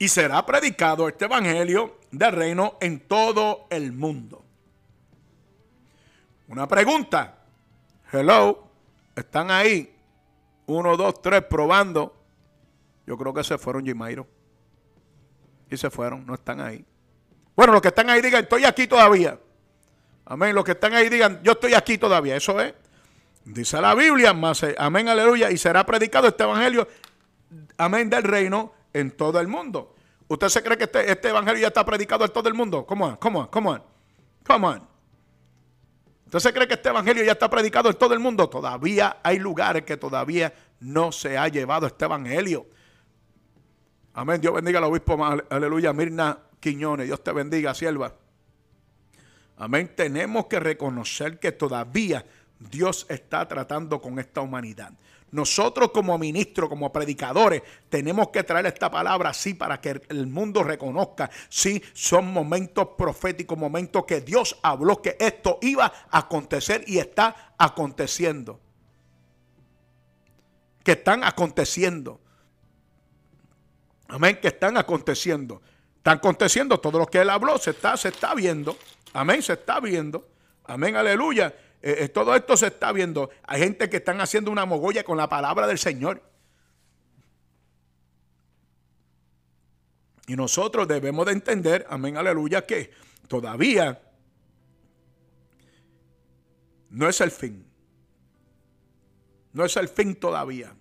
y será predicado este evangelio del reino en todo el mundo. Una pregunta. Hello, están ahí. Uno, dos, tres, probando. Yo creo que se fueron, Jimairo. Y se fueron, no están ahí. Bueno, los que están ahí digan, estoy aquí todavía. Amén. Los que están ahí digan, yo estoy aquí todavía. Eso es. Dice la Biblia, más, eh, amén, aleluya. Y será predicado este evangelio, amén, del reino en todo el mundo. ¿Usted se cree que este, este, evangelio ya está predicado en todo el mundo? Come on, come on, come on, come on. ¿Usted se cree que este evangelio ya está predicado en todo el mundo? Todavía hay lugares que todavía no se ha llevado este evangelio. Amén. Dios bendiga al obispo, aleluya, Mirna Quiñones. Dios te bendiga, sierva. Amén. Tenemos que reconocer que todavía Dios está tratando con esta humanidad. Nosotros como ministros, como predicadores, tenemos que traer esta palabra así para que el mundo reconozca. Sí, son momentos proféticos, momentos que Dios habló que esto iba a acontecer y está aconteciendo. Que están aconteciendo. Amén, que están aconteciendo. Están aconteciendo todo lo que él habló, se está, se está viendo. Amén, se está viendo. Amén, aleluya. Eh, eh, todo esto se está viendo. Hay gente que están haciendo una mogolla con la palabra del Señor. Y nosotros debemos de entender, amén, aleluya, que todavía no es el fin. No es el fin todavía.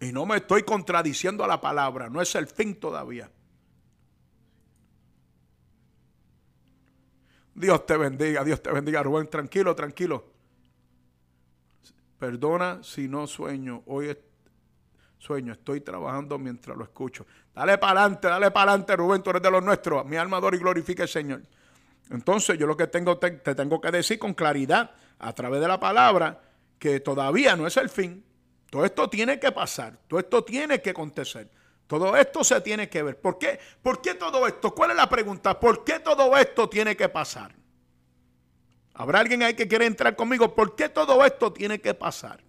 Y no me estoy contradiciendo a la palabra, no es el fin todavía. Dios te bendiga, Dios te bendiga, Rubén. Tranquilo, tranquilo. Perdona si no sueño. Hoy sueño, estoy trabajando mientras lo escucho. Dale para adelante, dale para adelante, Rubén, tú eres de los nuestros. Mi alma adora y glorifica al Señor. Entonces, yo lo que tengo, te, te tengo que decir con claridad, a través de la palabra, que todavía no es el fin. Todo esto tiene que pasar, todo esto tiene que acontecer. Todo esto se tiene que ver. ¿Por qué? ¿Por qué todo esto? ¿Cuál es la pregunta? ¿Por qué todo esto tiene que pasar? ¿Habrá alguien ahí que quiere entrar conmigo? ¿Por qué todo esto tiene que pasar?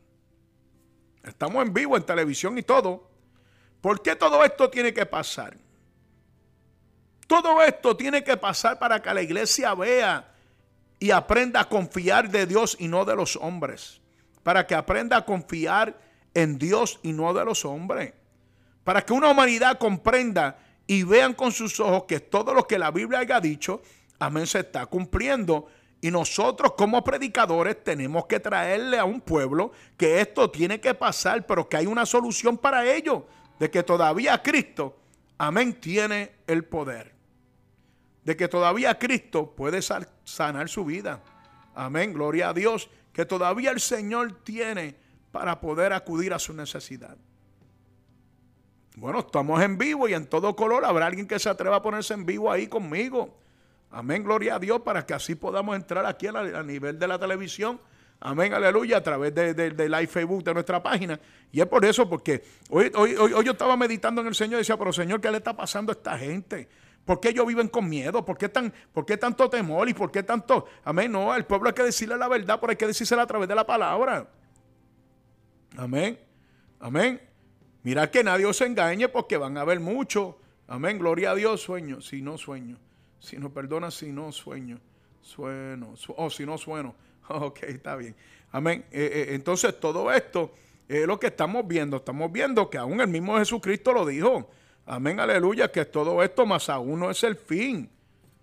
Estamos en vivo, en televisión y todo. ¿Por qué todo esto tiene que pasar? Todo esto tiene que pasar para que la iglesia vea y aprenda a confiar de Dios y no de los hombres. Para que aprenda a confiar en Dios y no de los hombres para que una humanidad comprenda y vean con sus ojos que todo lo que la Biblia haya dicho, amén, se está cumpliendo. Y nosotros como predicadores tenemos que traerle a un pueblo que esto tiene que pasar, pero que hay una solución para ello, de que todavía Cristo, amén, tiene el poder. De que todavía Cristo puede sanar su vida. Amén, gloria a Dios, que todavía el Señor tiene para poder acudir a su necesidad. Bueno, estamos en vivo y en todo color. Habrá alguien que se atreva a ponerse en vivo ahí conmigo. Amén, gloria a Dios, para que así podamos entrar aquí a, nivel de la televisión. Amén, aleluya, a través de, de, live Facebook de nuestra página. Y es por eso, porque hoy, hoy, hoy, yo estaba meditando en el Señor y decía, pero Señor, ¿qué le está pasando a esta gente? ¿Por qué ellos viven con miedo? ¿Por qué, tan, ¿Por qué tanto temor? ¿Y por qué tanto? Amén, no, al pueblo hay que decirle la verdad, pero hay que decírsela a través de la palabra. Amén, amén. Mira que nadie os engañe porque van a haber mucho. Amén, gloria a Dios, sueño, si no sueño. Si no, perdona si no sueño. Sueno, oh, si no sueno. Ok, está bien. Amén. Eh, eh, entonces todo esto es lo que estamos viendo. Estamos viendo que aún el mismo Jesucristo lo dijo. Amén, aleluya, que todo esto más aún no es el fin.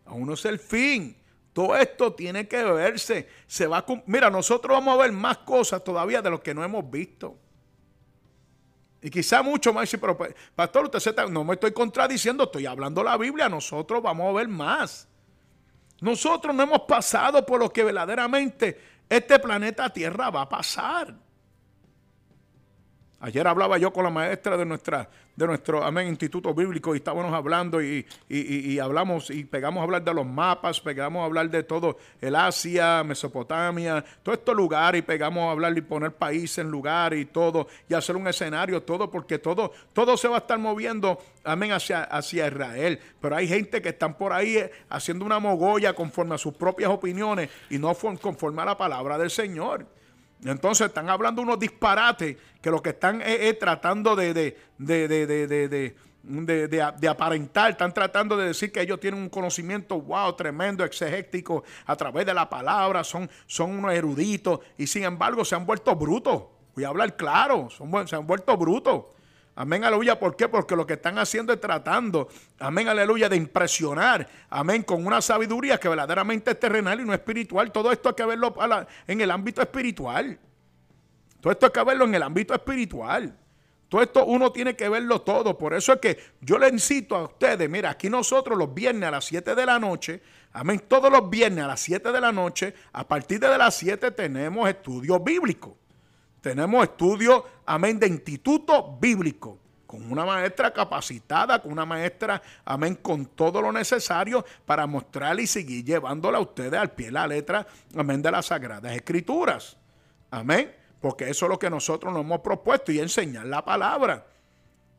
Aún no es el fin. Todo esto tiene que verse. Se va Mira, nosotros vamos a ver más cosas todavía de lo que no hemos visto. Y quizá mucho más, pero pastor, usted se no me estoy contradiciendo, estoy hablando la Biblia, nosotros vamos a ver más. Nosotros no hemos pasado por lo que verdaderamente este planeta Tierra va a pasar. Ayer hablaba yo con la maestra de nuestra, de nuestro amén, instituto bíblico y estábamos hablando y, y, hablamos y pegamos a hablar de los mapas, pegamos a hablar de todo el Asia, Mesopotamia, todos estos lugares y pegamos a hablar y poner países en lugar y todo y hacer un escenario, todo porque todo, todo se va a estar moviendo, amén, hacia, hacia Israel. Pero hay gente que están por ahí eh, haciendo una mogolla conforme a sus propias opiniones y no conforme a la palabra del Señor. Entonces están hablando unos disparates que lo que están es, tratando de, de, de, de, aparentar, están tratando de decir que ellos tienen un conocimiento, wow, tremendo, exegético, a través de la palabra, son, son unos eruditos, y sin embargo se han vuelto brutos. Voy a hablar claro, son, se han vuelto brutos. Amén, aleluya. ¿Por qué? Porque lo que están haciendo es tratando, amén, aleluya, de impresionar, amén, con una sabiduría que verdaderamente es terrenal y no espiritual. Todo esto hay que verlo en el ámbito espiritual. Todo esto hay que verlo en el ámbito espiritual. Todo esto uno tiene que verlo todo. Por eso es que yo le incito a ustedes, mira, aquí nosotros los viernes a las 7 de la noche, amén, todos los viernes a las 7 de la noche, a partir de las 7 tenemos estudios bíblicos. Tenemos estudios, amén, de instituto bíblico, con una maestra capacitada, con una maestra, amén, con todo lo necesario para mostrarle y seguir llevándola a ustedes al pie la letra, amén, de las Sagradas Escrituras. Amén. Porque eso es lo que nosotros nos hemos propuesto y enseñar la palabra.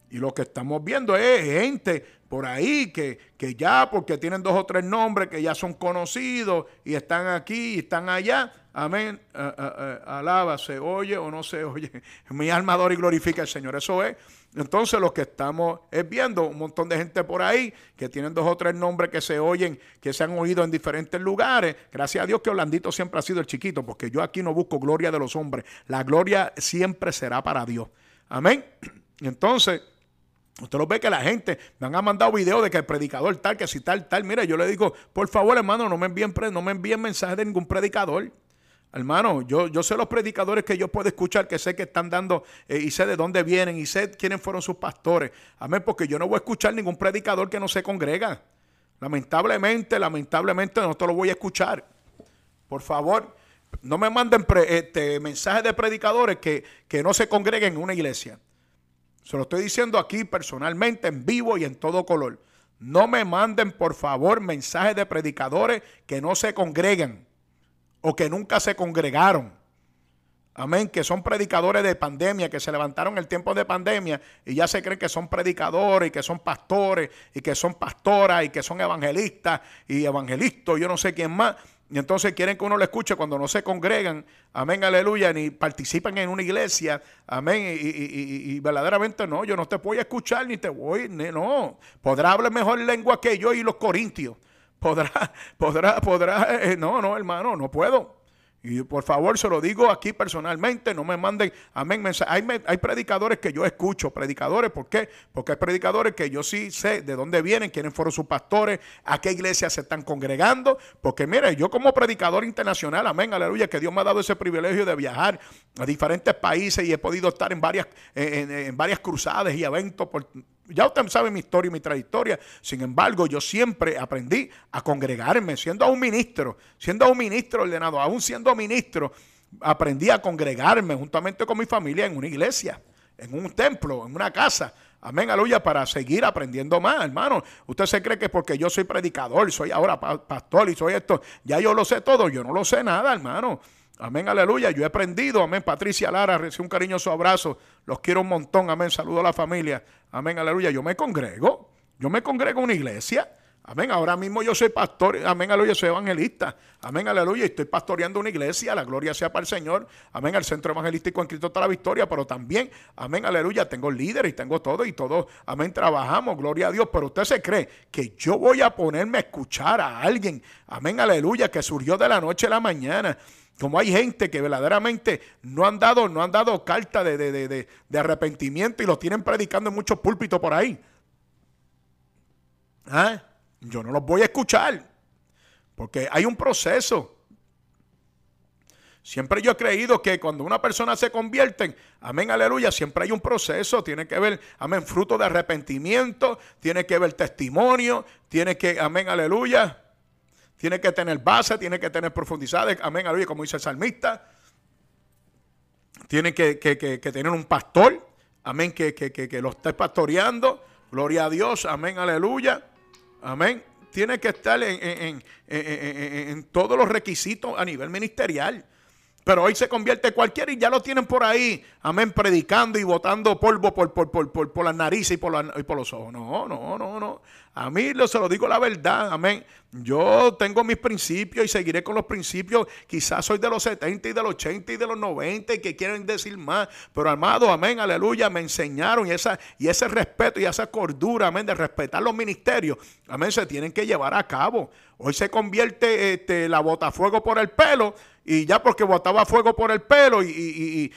Y lo que estamos viendo es gente por ahí que, que, ya porque tienen dos o tres nombres que ya son conocidos y están aquí y están allá. Amén. alaba, se oye o no se oye. Mi alma adora y glorifica al Señor. Eso es. Entonces lo que estamos es viendo un montón de gente por ahí que tienen dos o tres nombres que se oyen, que se han oído en diferentes lugares. Gracias a Dios que Orlandito siempre ha sido el chiquito, porque yo aquí no busco gloria de los hombres. La gloria siempre será para Dios. Amén. Entonces, Usted lo ve que la gente me han mandado videos de que el predicador tal, que si tal, tal. Mira, yo le digo, por favor, hermano, no me envíen, no me envíen mensajes de ningún predicador. Hermano, yo, yo sé los predicadores que yo puedo escuchar, que sé que están dando eh, y sé de dónde vienen y sé quiénes fueron sus pastores. Amén, porque yo no voy a escuchar ningún predicador que no se congrega. Lamentablemente, lamentablemente no te lo voy a escuchar. Por favor, no me manden este, mensajes de predicadores que, que no se congreguen en una iglesia. Se lo estoy diciendo aquí personalmente, en vivo y en todo color. No me manden, por favor, mensajes de predicadores que no se congregan o que nunca se congregaron. Amén, que son predicadores de pandemia, que se levantaron en el tiempo de pandemia y ya se creen que son predicadores y que son pastores y que son pastoras y que son evangelistas y evangelistas, yo no sé quién más. Y entonces quieren que uno lo escuche cuando no se congregan, amén, aleluya, ni participan en una iglesia, amén, y, verdaderamente no, yo no te voy a escuchar ni te voy, no, podrá hablar mejor lengua que yo y los corintios, podrá, podrá, podrá, eh, no, no, hermano, no puedo. Y por favor, se lo digo aquí personalmente, no me manden, amén, Hay, hay, predicadores que yo escucho, predicadores, ¿por qué? Porque hay predicadores que yo sí sé de dónde vienen, quiénes fueron sus pastores, a qué iglesia se están congregando. Porque mire, yo como predicador internacional, amén, aleluya, que Dios me ha dado ese privilegio de viajar a diferentes países y he podido estar en varias, en varias cruzadas y eventos por ya usted sabe mi historia y mi trayectoria. Sin embargo, yo siempre aprendí a congregarme, siendo un ministro, siendo un ministro ordenado, aún siendo ministro, aprendí a congregarme juntamente con mi familia en una iglesia, en un templo, en una casa. Amén, aleluya, para seguir aprendiendo más, hermano. Usted se cree que porque yo soy predicador, soy ahora pastor y soy esto, ya yo lo sé todo. Yo no lo sé nada, hermano. Amén, aleluya. Yo he aprendido. Amén. Patricia Lara, recibe un cariñoso abrazo. Los quiero un montón. Amén. Saludo a la familia. Amén, aleluya. Yo me congrego. Yo me congrego en una iglesia. Amén. Ahora mismo yo soy pastor. Amén, aleluya. Soy evangelista. Amén, aleluya. Estoy pastoreando una iglesia. La gloria sea para el Señor. Amén. El centro evangelístico en Cristo está la victoria. Pero también, amén, aleluya. Tengo líderes y tengo todo y todo. Amén. Trabajamos. Gloria a Dios. Pero usted se cree que yo voy a ponerme a escuchar a alguien. Amén, aleluya. Que surgió de la noche a la mañana como hay gente que verdaderamente no han dado, no han dado carta de, de, arrepentimiento y lo tienen predicando en muchos púlpitos por ahí. ¿Ah? Yo no los voy a escuchar. Porque hay un proceso. Siempre yo he creído que cuando una persona se convierte, amén, aleluya, siempre hay un proceso, tiene que ver, amén, fruto de arrepentimiento, tiene que ver testimonio, tiene que, amén, aleluya, tiene que tener base, tiene que tener profundidad, amén, aleluya, como dice el salmista. Tiene que, tener un pastor, amén, que, que, que, lo esté pastoreando, gloria a Dios, amén, aleluya, amén. Tiene que estar en, en todos los requisitos a nivel ministerial. Pero hoy se convierte cualquiera y ya lo tienen por ahí, amén, predicando y botando polvo por, por, por, por, las narices y por, por los ojos. No, no, no, no. A mí se lo digo la verdad, amén. Yo tengo mis principios y seguiré con los principios. Quizás soy de los 70 y de los 80 y de los 90 y que quieren decir más. Pero amado, amén, aleluya, me enseñaron y, esa, y ese respeto y esa cordura, amén, de respetar los ministerios, amén, se tienen que llevar a cabo. Hoy se convierte este, la botafuego por el pelo y ya porque botaba fuego por el pelo y,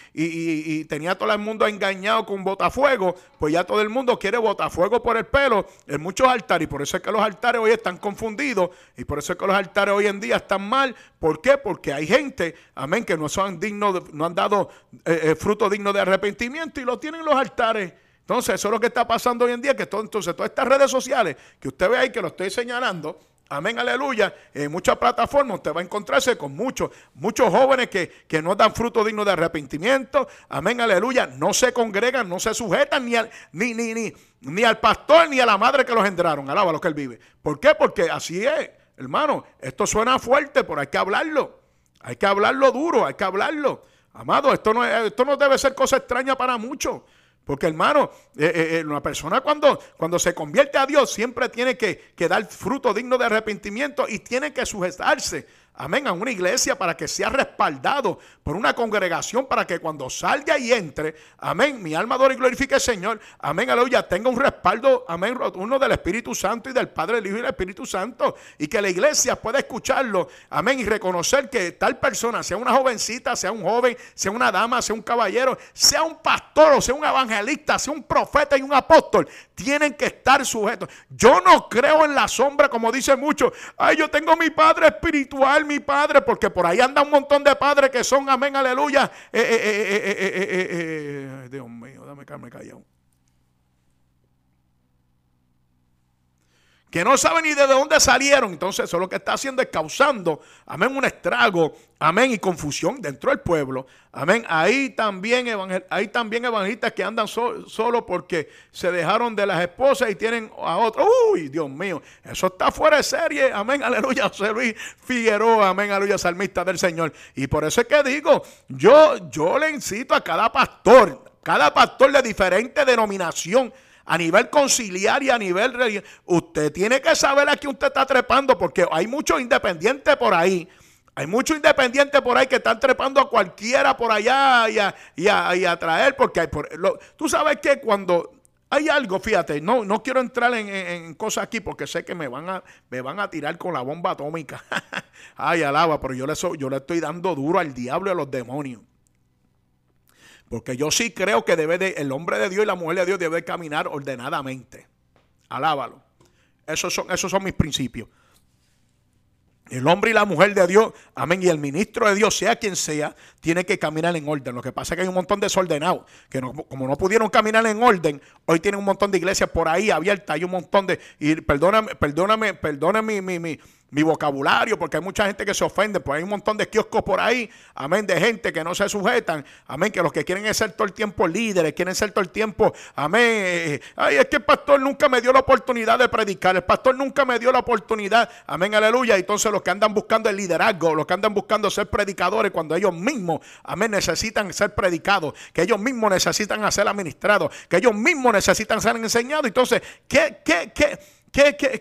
tenía todo el mundo engañado con botafuego, pues ya todo el mundo quiere botafuego por el pelo en muchos altares. Y por eso es que los altares hoy están confundidos y por eso es que los altares hoy en día están mal. ¿Por qué? Porque hay gente, amén, que no son dignos, no han dado eh, eh, fruto digno de arrepentimiento y lo tienen los altares. Entonces, eso es lo que está pasando hoy en día, que entonces todas estas redes sociales que usted ve ahí, que lo estoy señalando, Amén, aleluya. En muchas plataformas usted va a encontrarse con muchos, muchos jóvenes que, que no dan fruto digno de arrepentimiento. Amén, aleluya. No se congregan, no se sujetan ni al, ni, ni, ni, ni al pastor ni a la madre que los entraron. Alaba lo que él vive. ¿Por qué? Porque así es, hermano. Esto suena fuerte, pero hay que hablarlo. Hay que hablarlo duro, hay que hablarlo. Amado, esto no, esto no debe ser cosa extraña para muchos. Porque hermano, eh, eh, eh, una persona cuando, cuando se convierte a Dios siempre tiene que, que dar fruto digno de arrepentimiento y tiene que sujetarse amén, a una iglesia para que sea respaldado por una congregación para que cuando salga y entre, amén, mi alma adora y glorifique al Señor, amén, aleluya, tenga un respaldo, amén, uno del Espíritu Santo y del Padre, del Hijo y del Espíritu Santo, y que la iglesia pueda escucharlo, amén, y reconocer que tal persona, sea una jovencita, sea un joven, sea una dama, sea un caballero, sea un pastor o sea un evangelista, sea un profeta y un apóstol, tienen que estar sujetos. Yo no creo en la sombra, como dicen muchos, ay, yo tengo mi Padre espiritual, mi padre, porque por ahí anda un montón de padres que son, amén, aleluya. Dios mío, dame calma callado. Que no saben ni de dónde salieron. Entonces, eso lo que está haciendo es causando, amén, un estrago, amén, y confusión dentro del pueblo. Amén. Ahí también, hay también evangelistas que andan solo porque se dejaron de las esposas y tienen a otro. Uy, Dios mío, eso está fuera de serie. Amén, aleluya. José Luis Figueroa, amén, aleluya, salmista del Señor. Y por eso es que digo, yo, yo le incito a cada pastor, cada pastor de diferente denominación, a nivel conciliar y a nivel. Usted tiene que saber a quién usted está trepando porque hay muchos independientes por ahí. Hay muchos independientes por ahí que están trepando a cualquiera por allá y a, traer, porque hay por, tú sabes que cuando hay algo, fíjate, no, no quiero entrar en, cosas aquí porque sé que me van a, me van a tirar con la bomba atómica. Ay, alaba, pero yo le, yo le estoy dando duro al diablo y a los demonios. Porque yo sí creo que debe de, el hombre de Dios y la mujer de Dios debe caminar ordenadamente. Alábalo. Esos son, esos son mis principios. El hombre y la mujer de Dios, amén, y el ministro de Dios, sea quien sea, tiene que caminar en orden. Lo que pasa es que hay un montón de desordenados, que como no pudieron caminar en orden, hoy tienen un montón de iglesias por ahí abiertas, hay un montón de, y perdóname, perdóname, perdóname mi, mi, mi vocabulario, porque hay mucha gente que se ofende, pues hay un montón de kioscos por ahí, amén, de gente que no se sujetan, amén, que los que quieren ser todo el tiempo líderes, quieren ser todo el tiempo, amén, eh, eh, ay, es que el pastor nunca me dio la oportunidad de predicar, el pastor nunca me dio la oportunidad, amén, aleluya, entonces los que andan buscando el liderazgo, los que andan buscando ser predicadores, cuando ellos mismos, amén, necesitan ser predicados, que ellos mismos necesitan ser administrados, que ellos mismos necesitan ser enseñados, entonces, ¿qué, qué, qué? ¿Qué, qué,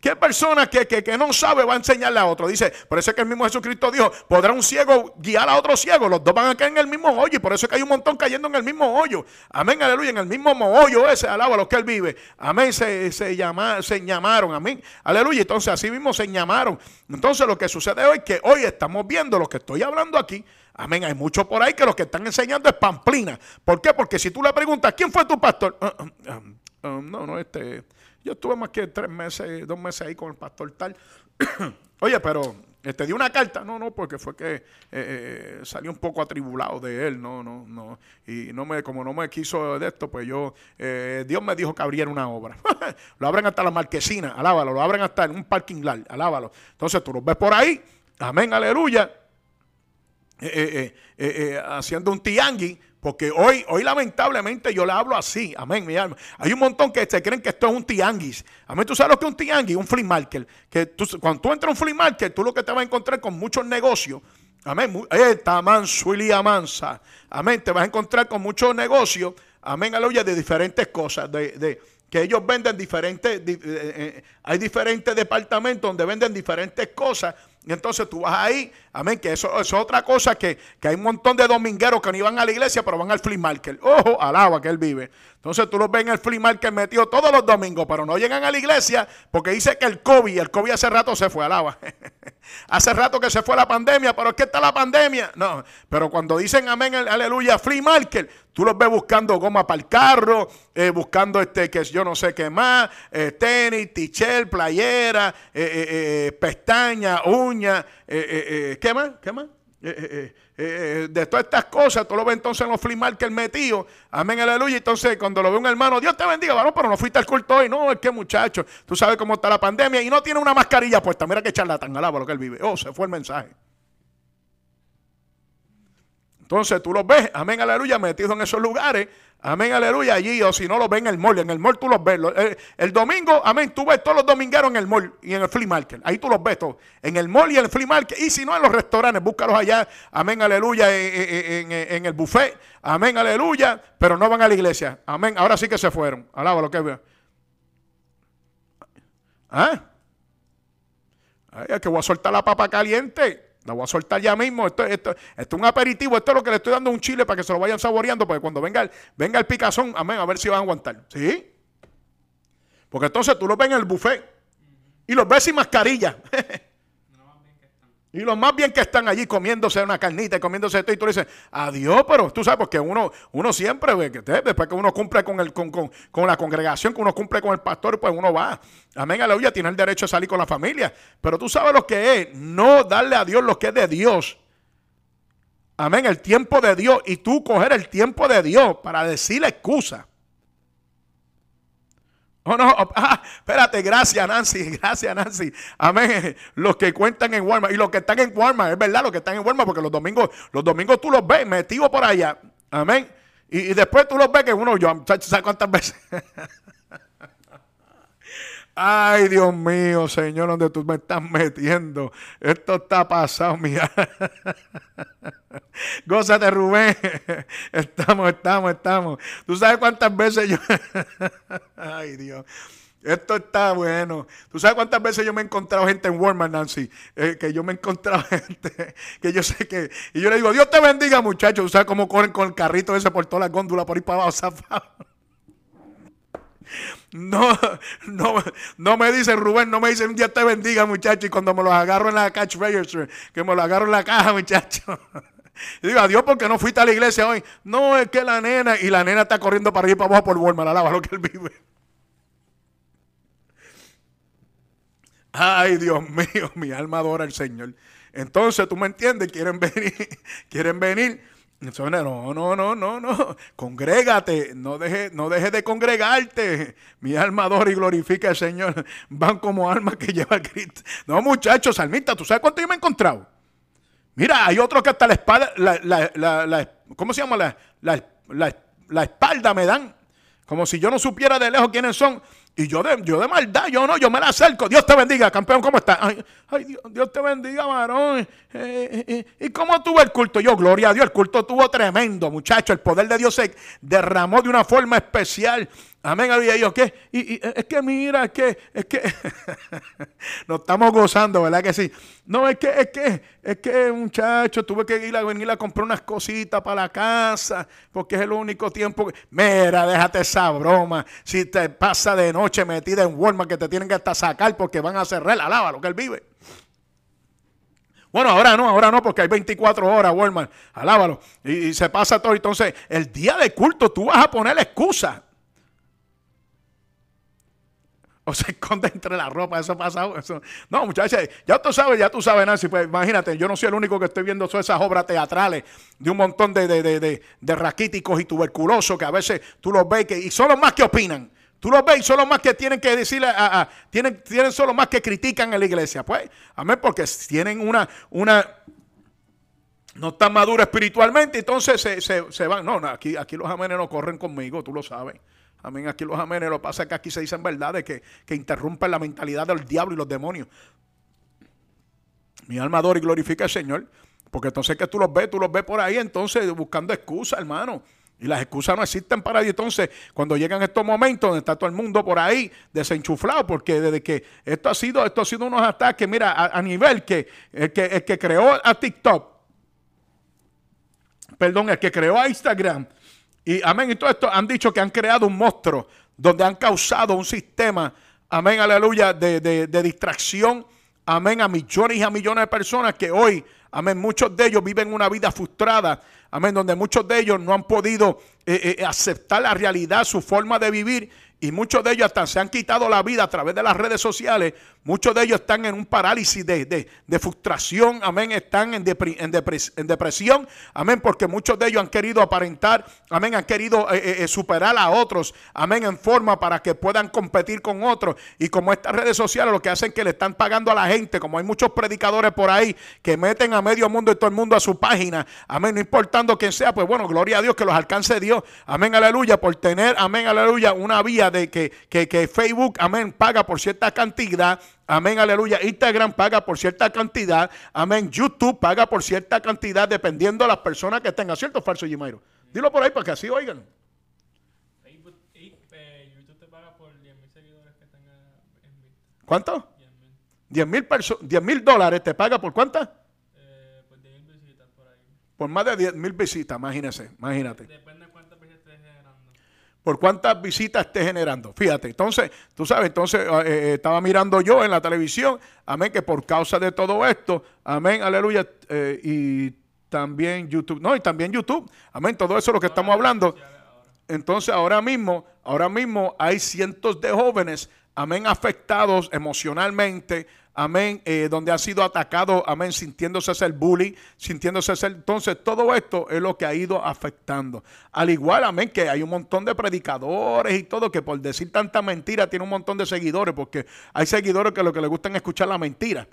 qué, persona que, que, no sabe va a enseñarle a otro? Dice, por eso es que el mismo Jesucristo dijo, ¿podrá un ciego guiar a otro ciego? Los dos van a caer en el mismo hoyo y por eso es que hay un montón cayendo en el mismo hoyo. Amén, aleluya, en el mismo hoyo ese, alaba lo que él vive. Amén, se, se, llama, se llamaron, amén, aleluya. Entonces así mismo se llamaron. Entonces lo que sucede hoy es que hoy estamos viendo lo que estoy hablando aquí. Amén, hay muchos por ahí que lo que están enseñando es pamplina. ¿Por qué? Porque si tú le preguntas, ¿quién fue tu pastor? Ah, no, no, este... Yo estuve más que tres meses, dos meses ahí con el pastor tal. Oye, pero te este, dio una carta, no, no, porque fue que eh, eh, salió un poco atribulado de él, no, no, no, y no me, como no me quiso de esto, pues yo, eh, Dios me dijo que abriera una obra. lo abren hasta la marquesina, alábalo, lo abren hasta en un parking lot, alábalo. Entonces tú lo ves por ahí, amén, aleluya. eh, eh, haciendo un tiangi, porque hoy, hoy lamentablemente yo le hablo así, amén, mi alma. Hay un montón que se creen que esto es un tianguis. Amén, tú sabes lo que es un tianguis, un flea market. Que cuando tú entras a un flea market, tú lo que te vas a encontrar con muchos negocios. Amén, esta manso y mansa. Amén, te vas a encontrar con muchos negocios. Amén, aleluya, de diferentes cosas. De, que ellos venden diferentes, eh, hay diferentes departamentos donde venden diferentes cosas y entonces tú vas ahí, amén, que eso, es otra cosa que, que, hay un montón de domingueros que no iban a la iglesia, pero van al flea market. Ojo, alaba que él vive. Entonces tú los ves en el flea market metido todos los domingos, pero no llegan a la iglesia porque dice que el COVID, el COVID hace rato se fue, alaba. hace rato que se fue la pandemia, pero es que está la pandemia. No, pero cuando dicen amén, aleluya, flea market, tú los ves buscando goma para el carro, eh, buscando este, que yo no sé qué más, eh, tenis, t-shirt, playera, eh, pestaña, uña, ¿qué más? ¿Qué más? De todas estas cosas, tú lo ves entonces en los flea market metidos, amén, aleluya. Entonces, cuando lo ve un hermano, Dios te bendiga, varón, pero no fuiste al culto hoy. No, es que muchacho, tú sabes cómo está la pandemia y no tiene una mascarilla puesta. Mira que charlatán, alaba lo que él vive. Oh, se fue el mensaje. Entonces tú los ves, amén, aleluya, metidos en esos lugares, amén, aleluya, allí, o si no los ven en el mall, en el mall tú los ves. El, domingo, amén, tú ves todos los domingueros en el mall y en el flea market, ahí tú los ves todos, en el mall y en el flea market, y si no en los restaurantes, búscalos allá, amén, aleluya, en, el buffet, amén, aleluya, pero no van a la iglesia, amén, ahora sí que se fueron, alaba lo que veo. ¿Ah? Ay, que voy a soltar la papa caliente. La voy a soltar ya mismo. Esto, esto, es un aperitivo. Esto es lo que le estoy dando un chile para que se lo vayan saboreando. Porque cuando venga el, venga el picazón, amén, a ver si van a aguantar. ¿Sí? Porque entonces tú lo ves en el buffet y los ves sin mascarilla. Y los más bien que están allí comiéndose una carnita y comiéndose esto, y tú le dices, adiós, pero tú sabes, porque uno, uno siempre, después que uno cumple con, el, con, con, la congregación, que uno cumple con el pastor, pues uno va. Amén, aleluya, tiene el derecho a salir con la familia. Pero tú sabes lo que es, no darle a Dios lo que es de Dios. Amén, el tiempo de Dios. Y tú coger el tiempo de Dios para decirle excusa. Oh, no, oh, ah, espérate, gracias Nancy, gracias Nancy. Amén. Los que cuentan en Walmart y los que están en Walmart, es verdad, los que están en Walmart, porque los domingos, los domingos tú los ves metidos por allá. Amén. Y, después tú los ves que uno, yo, ¿sabes cuántas veces? Ay, Dios mío, Señor, donde tú me estás metiendo. Esto está pasado, mía. Gózate, Rubén. Estamos, estamos, estamos. Tú sabes cuántas veces yo. Ay, Dios. Esto está bueno. ¿Tú sabes cuántas veces yo me he encontrado gente en Walmart, Nancy? Eh, que yo me he encontrado gente que yo sé que... Y yo le digo, Dios te bendiga, muchachos. ¿Tú sabes cómo corren con el carrito ese por toda la góndola por ahí para abajo, no, no, no me dicen, Rubén, no me dicen, un día te bendiga, muchacho. Y cuando me los agarro en la register, que me los agarro en la caja, muchacho. Y digo, adiós, porque no fuiste a la iglesia hoy. No, es que la nena, y la nena está corriendo para ir para abajo por Walmart, alaba lo que él vive. Ay, Dios mío, mi alma adora al Señor. Entonces, tú me entiendes, quieren venir, quieren venir no, no, no, no, no. Congrégate. No dejes no deje de congregarte. Mi alma adora y glorifica al Señor. Van como almas que lleva Cristo. No, muchachos, salmista, ¿tú sabes cuánto yo me he encontrado? Mira, hay otros que hasta la espalda, la, ¿cómo se llama? La, la espalda me dan. Como si yo no supiera de lejos quiénes son. Y yo de, yo de maldad, yo no, yo me la acerco. Dios te bendiga, campeón, ¿cómo estás? Ay, Dios, te bendiga, varón. Eh, eh, eh, ¿Y cómo tuvo el culto? Yo, gloria a Dios, el culto tuvo tremendo, muchacho. El poder de Dios se derramó de una forma especial. Amén, y yo, ¿qué? Y, es que mira, es que, es que, nos estamos gozando, ¿verdad que sí? No, es que, es que, es que, muchacho, tuve que ir a venir a comprar unas cositas para la casa, porque es el único tiempo que, mira, déjate esa broma, si te pasa de noche metida en Walmart que te tienen que hasta sacar porque van a cerrar, alaba lo que él vive. Bueno, ahora no, ahora no, porque hay 24 horas, Walmart, alábalo, y, y se pasa todo, entonces, el día de culto tú vas a poner la excusa, o se esconde entre la ropa, eso ha pasado. Eso. No, muchachos, ya tú sabes, ya tú sabes, Nancy, pues imagínate, yo no soy el único que estoy viendo todas esas obras teatrales de un montón de, de, raquíticos y tuberculosos que a veces tú los ves y son los más que opinan. Tú los ves y son los más que tienen que decirle, a, tienen, tienen solo más que critican en la iglesia. Pues, amén, porque tienen una, una, no están maduros espiritualmente, entonces se, van. No, no, aquí, aquí los amenes no corren conmigo, tú lo sabes. Amén. Aquí los amenes, lo que pasa es que aquí se dicen verdades que, que interrumpen la mentalidad del diablo y los demonios. Mi alma adora y glorifica al Señor. Porque entonces que tú los ves, tú los ves por ahí, entonces buscando excusas, hermano. Y las excusas no existen para ellos. Entonces, cuando llegan estos momentos donde está todo el mundo por ahí desenchuflado, porque desde que esto ha sido, esto ha sido unos ataques, mira, a, nivel que que el que creó a TikTok, perdón, el que creó a Instagram, y amén, y todo esto han dicho que han creado un monstruo donde han causado un sistema, amén, aleluya, de, de distracción, amén, a millones y a millones de personas que hoy Amén. Muchos de ellos viven una vida frustrada. Amén. Donde muchos de ellos no han podido eh, eh, aceptar la realidad, su forma de vivir y muchos de ellos hasta se han quitado la vida a través de las redes sociales. Muchos de ellos están en un parálisis de, frustración, amén. Están en, en, depresión, amén. Porque muchos de ellos han querido aparentar, amén. Han querido eh, eh, eh, superar a otros, amén. En forma para que puedan competir con otros. Y como estas redes sociales lo que hacen es que le están pagando a la gente, como hay muchos predicadores por ahí que meten a medio mundo y todo el mundo a su página, amén. No importando quién sea, pues bueno, gloria a Dios que los alcance Dios, amén. Aleluya. Por tener, amén. Aleluya, una vía de que, que, Facebook, amén, paga por cierta cantidad. Amén, aleluya. Instagram paga por cierta cantidad. Amén. YouTube paga por cierta cantidad dependiendo de las personas que tengan. ¿Cierto falso, Jimairo? Dilo por ahí para que así oigan. Eh, YouTube te paga por 10 mil seguidores que tengan en ¿Cuánto? 10 mil dólares te paga por cuántas? Eh, por 10 mil visitas por ahí. Por más de 10 mil visitas, imagínese, imagínate por cuántas visitas esté generando. Fíjate, entonces, tú sabes, entonces eh, eh, estaba mirando yo en la televisión, amén, que por causa de todo esto, amén, aleluya, eh, y también YouTube, no, y también YouTube, amén, todo eso es lo que estamos hablando. Entonces, ahora mismo, ahora mismo hay cientos de jóvenes, amén, afectados emocionalmente, amén, eh, donde ha sido atacado, amén, sintiéndose ser bully, sintiéndose ser. Entonces, todo esto es lo que ha ido afectando. Al igual, amén, que hay un montón de predicadores y todo, que por decir tanta mentira tiene un montón de seguidores, porque hay seguidores que lo que les gustan es escuchar la mentira.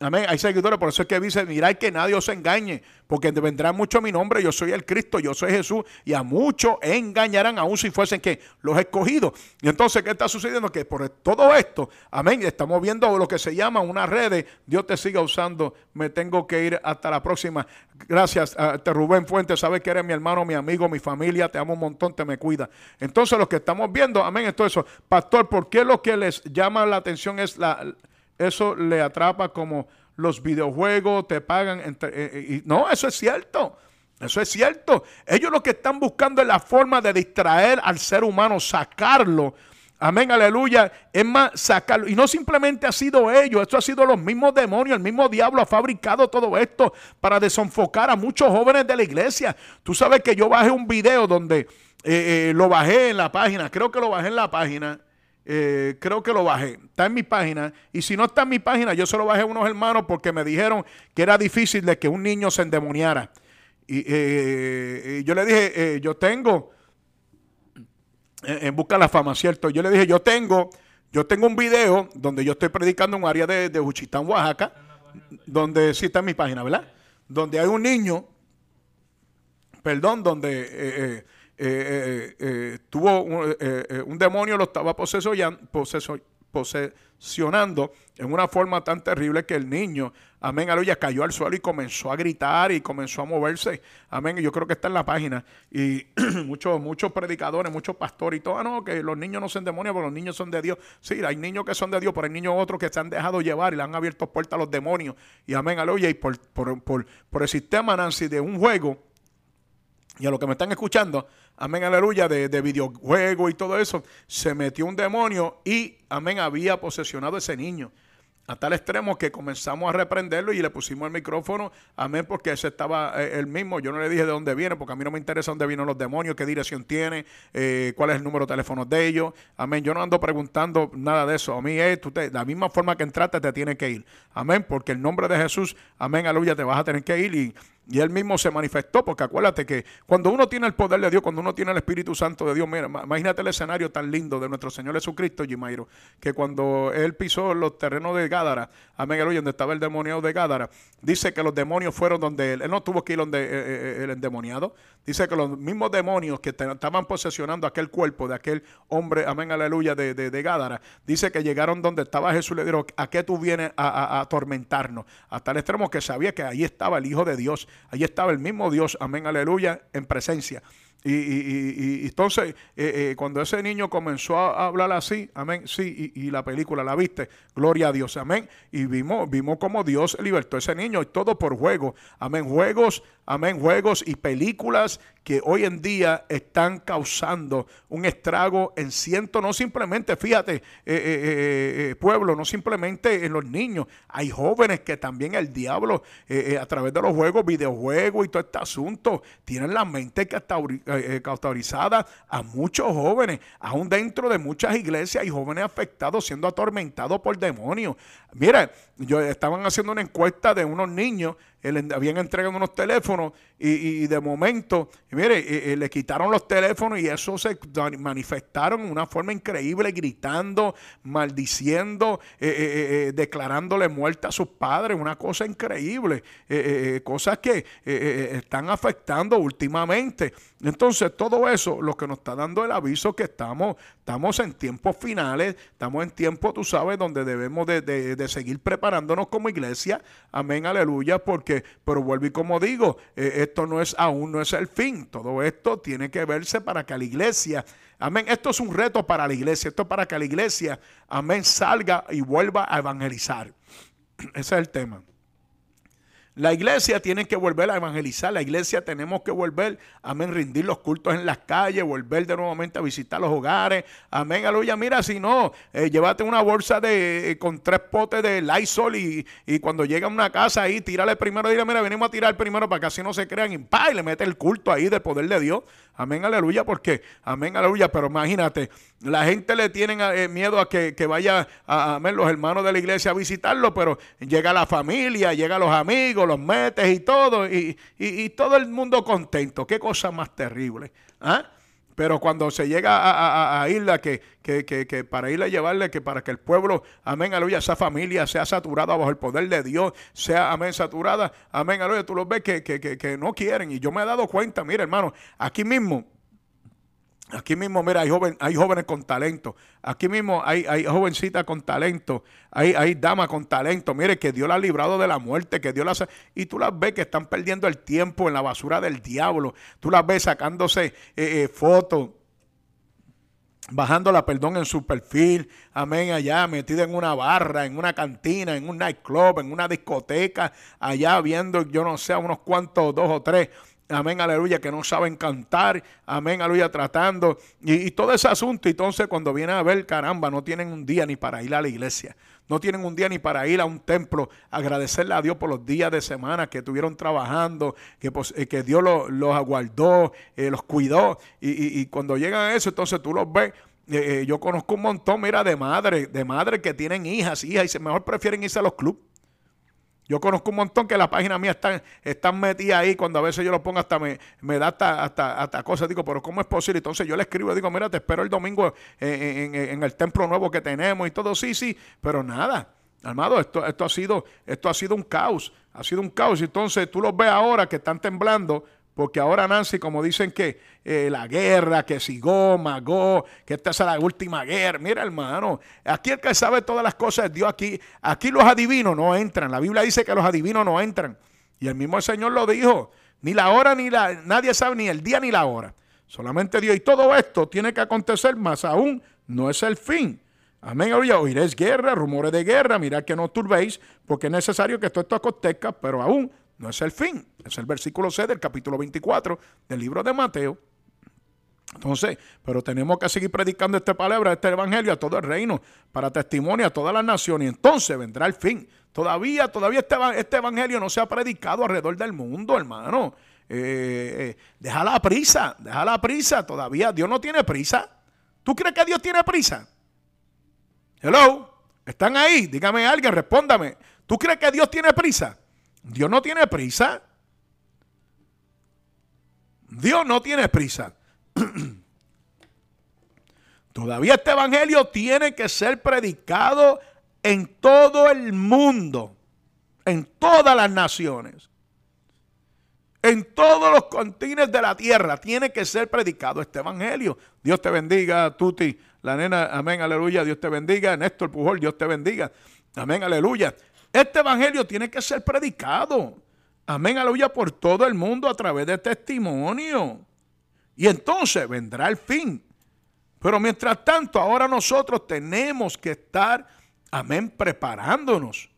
Amén. Hay seguidores, por eso es que dice, mirad que nadie os engañe, porque vendrá mucho mi nombre, yo soy el Cristo, yo soy Jesús, y a muchos engañarán, aún si fuesen que los escogidos. Y entonces, ¿qué está sucediendo? Que por todo esto, amén, estamos viendo lo que se llama una red, Dios te siga usando, me tengo que ir hasta la próxima. Gracias, a Rubén Fuentes, sabes que eres mi hermano, mi amigo, mi familia, te amo un montón, te me cuida. Entonces, lo que estamos viendo, amén, esto eso. Pastor, ¿por qué lo que les llama la atención es la eso le atrapa como los videojuegos te pagan. Entre, eh, eh, y, no, eso es cierto. Eso es cierto. Ellos lo que están buscando es la forma de distraer al ser humano, sacarlo. Amén, aleluya. Es más, sacarlo. Y no simplemente ha sido ellos, esto ha sido los mismos demonios, el mismo diablo ha fabricado todo esto para desenfocar a muchos jóvenes de la iglesia. Tú sabes que yo bajé un video donde eh, lo bajé en la página, creo que lo bajé en la página. Eh, creo que lo bajé. Está en mi página. Y si no está en mi página, yo se lo bajé a unos hermanos porque me dijeron que era difícil de que un niño se endemoniara. Y, eh, yo le dije, eh, yo tengo, en busca de la fama, ¿cierto? Yo le dije, yo tengo, yo tengo un video donde yo estoy predicando en un área de, de Juchitán, Oaxaca, donde sí está en mi página, ¿verdad? Donde hay un niño, perdón, donde eh, eh, eh, tuvo un, demonio, lo estaba posesionando en una forma tan terrible que el niño, amén, aleluya, cayó al suelo y comenzó a gritar y comenzó a moverse. Amén, yo creo que está en la página. Y muchos, muchos predicadores, muchos pastores y todo, ah, no, que los niños no son demonios, pero los niños son de Dios. Sí, hay niños que son de Dios, pero hay niños otros que se han dejado llevar y le han abierto puertas a los demonios. Y amén, aleluya, y por, por el sistema, Nancy, de un juego, y a los que me están escuchando, amén, aleluya, de, de videojuego y todo eso, se metió un demonio y, amén, había posesionado ese niño. A tal extremo que comenzamos a reprenderlo y le pusimos el micrófono, amén, porque ese estaba el eh, él mismo. Yo no le dije de dónde viene, porque a mí no me interesa dónde vienen los demonios, qué dirección tiene, eh, cuál es el número de teléfono de ellos. Amén. Yo no ando preguntando nada de eso. A mí es, tú la misma forma que entraste te tiene que ir. Amén, porque el nombre de Jesús, amén, aleluya, te vas a tener que ir y Y él mismo se manifestó, porque acuérdate que cuando uno tiene el poder de Dios, cuando uno tiene el Espíritu Santo de Dios, mira, imagínate el escenario tan lindo de nuestro Señor Jesucristo, Jimairo, que cuando él pisó los terrenos de Gádara, amén, donde estaba el demoniado de Gádara, dice que los demonios fueron donde él, él no tuvo que ir donde eh, eh, eh, el endemoniado, dice que los mismos demonios que estaban posesionando aquel cuerpo de aquel hombre, amén, aleluya, de, de, Gádara, dice que llegaron donde estaba Jesús, le dijeron, ¿a qué tú vienes a, a atormentarnos? Hasta el extremo que sabía que ahí estaba el Hijo de Dios Allí estaba el mismo Dios, amén, aleluya, en presencia. Y, y, y, entonces, eh, eh, cuando ese niño comenzó a hablar así, amén, sí, y, la película la viste, gloria a Dios, amén. Y vimos, vimos cómo Dios libertó a ese niño, y todo por juego, amén, juegos, amén, juegos y películas que hoy en día están causando un estrago en cientos, no simplemente, fíjate, eh, eh, pueblo, no simplemente en los niños, hay jóvenes que también el diablo, a través de los juegos, videojuegos y todo este asunto, tienen la mente cauterizada a muchos jóvenes, aún dentro de muchas iglesias hay jóvenes afectados siendo atormentados por demonios. Mira, yo estaban haciendo una encuesta de unos niños habían entregado unos teléfonos y, de momento, mire, eh, eh, le quitaron los teléfonos y eso se manifestaron de una forma increíble, gritando, maldiciendo, eh, declarándole muerte a sus padres, una cosa increíble, cosas que están afectando últimamente. Entonces, todo eso lo que nos está dando el aviso que estamos, estamos en tiempos finales, estamos en tiempos, tú sabes, donde debemos de, de seguir preparándonos como iglesia, amén, aleluya, porque pero vuelvo y como digo, eh, esto no es aún no es el fin. Todo esto tiene que verse para que la iglesia, amén, esto es un reto para la iglesia, esto es para que la iglesia, amén, salga y vuelva a evangelizar. Ese es el tema. La iglesia tiene que volver a evangelizar, la iglesia tenemos que volver, amén, rendir los cultos en las calles, volver de nuevamente a visitar los hogares, amén, aleluya. Mira, si no, eh, llévate una bolsa de eh, con tres potes de Lysol y, y, cuando llega a una casa ahí, tírale primero, dile, mira, venimos a tirar primero para que así no se crean y, y le mete el culto ahí del poder de Dios. Amén, aleluya, porque, amén, aleluya, pero imagínate, la gente le tiene eh, miedo a que, vaya a, los hermanos de la iglesia a visitarlo, pero llega la familia, llega los amigos, los metes y todo, y, todo el mundo contento. Qué cosa más terrible. ¿ah? Pero cuando se llega a, a, Isla, que, que, que, para irle a llevarle, que para que el pueblo, amén, aleluya, esa familia sea saturada bajo el poder de Dios, sea, amén, saturada, amén, aleluya, tú los ves que, que no quieren. Y yo me he dado cuenta, mira, hermano, aquí mismo, Aquí mismo, mira, hay, joven, jóvenes con talento. Aquí mismo hay, hay jovencitas con talento. Hay, hay damas con talento. Mire, que Dios la ha librado de la muerte, que Dios las... Y tú las ves que están perdiendo el tiempo en la basura del diablo. Tú las ves sacándose eh, eh, fotos bajándola, perdón, en su perfil, amén, allá metida en una barra, en una cantina, en un nightclub, en una discoteca, allá viendo, yo no sé, unos cuantos, dos o tres amén, aleluya, que no saben cantar, amén, aleluya, tratando, y, todo ese asunto. Entonces, cuando vienen a ver, caramba, no tienen un día ni para ir a la iglesia, no tienen un día ni para ir a un templo, agradecerle a Dios por los días de semana que estuvieron trabajando, que, pues, eh, que Dios los, aguardó, eh, los cuidó, y, cuando llegan a eso, entonces tú los ves. Eh, yo conozco un montón, mira, de madres, de madres que tienen hijas, hijas, y mejor prefieren irse a los clubes yo conozco un montón que la página mía están, están metidas ahí. Cuando a veces yo lo pongo, hasta me, me da hasta, hasta, hasta, cosas. Digo, pero ¿cómo es posible? Entonces yo le escribo, digo, mira, te espero el domingo en, en, el templo nuevo que tenemos y todo. Sí, sí, pero nada. Armado, esto, esto, ha sido, esto ha sido un caos. Ha sido un caos. Entonces tú los ves ahora que están temblando porque ahora Nancy, como dicen que eh, la guerra, que si Goma, Go, que esta es la última guerra. Mira, hermano, aquí el que sabe todas las cosas es Dios. Aquí, aquí los adivinos no entran. La Biblia dice que los adivinos no entran. Y el mismo Señor lo dijo. Ni la hora, ni la. Nadie sabe ni el día ni la hora. Solamente Dios. Y todo esto tiene que acontecer, más aún no es el fin. Amén. Oiréis guerra, rumores de guerra. Mirad que no turbéis, porque es necesario que todo esto acontezca, pero aún no es el fin, es el versículo C del capítulo 24 del libro de Mateo. Entonces, pero tenemos que seguir predicando esta palabra, este evangelio a todo el reino, para testimonio a todas las naciones. Y entonces vendrá el fin. Todavía, todavía este, este evangelio no se ha predicado alrededor del mundo, hermano. Eh, eh, deja la prisa, deja la prisa. Todavía Dios no tiene prisa. ¿Tú crees que Dios tiene prisa? Hello, ¿están ahí? Dígame alguien, respóndame. ¿Tú crees que Dios tiene prisa? Dios no tiene prisa. Dios no tiene prisa. Todavía este evangelio tiene que ser predicado en todo el mundo, en todas las naciones, en todos los continentes de la tierra. Tiene que ser predicado este evangelio. Dios te bendiga, Tuti, la nena, amén, aleluya. Dios te bendiga, Néstor Pujol, Dios te bendiga, amén, aleluya. Este evangelio tiene que ser predicado, amén, aleluya, por todo el mundo a través de testimonio. Y entonces vendrá el fin. Pero mientras tanto, ahora nosotros tenemos que estar, amén, preparándonos.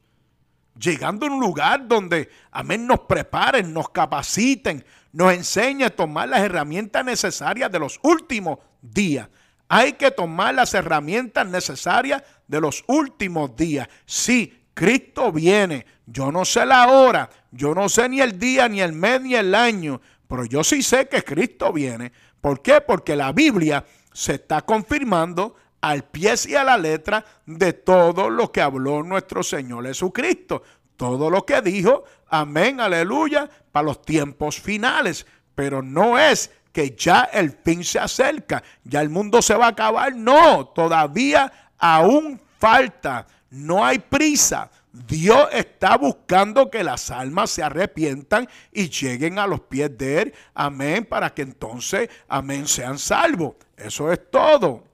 Llegando a un lugar donde, amén, nos preparen, nos capaciten, nos enseñen a tomar las herramientas necesarias de los últimos días. Hay que tomar las herramientas necesarias de los últimos días. Sí, Cristo viene. Yo no sé la hora, yo no sé ni el día, ni el mes, ni el año, pero yo sí sé que Cristo viene. ¿Por qué? Porque la Biblia se está confirmando al pie y a la letra de todo lo que habló nuestro Señor Jesucristo. Todo lo que dijo, amén, aleluya, para los tiempos finales. Pero no es que ya el fin se acerca, ya el mundo se va a acabar. No, todavía aún falta, no hay prisa. Dios está buscando que las almas se arrepientan y lleguen a los pies de Él. Amén. Para que entonces, amén, sean salvos. Eso es todo.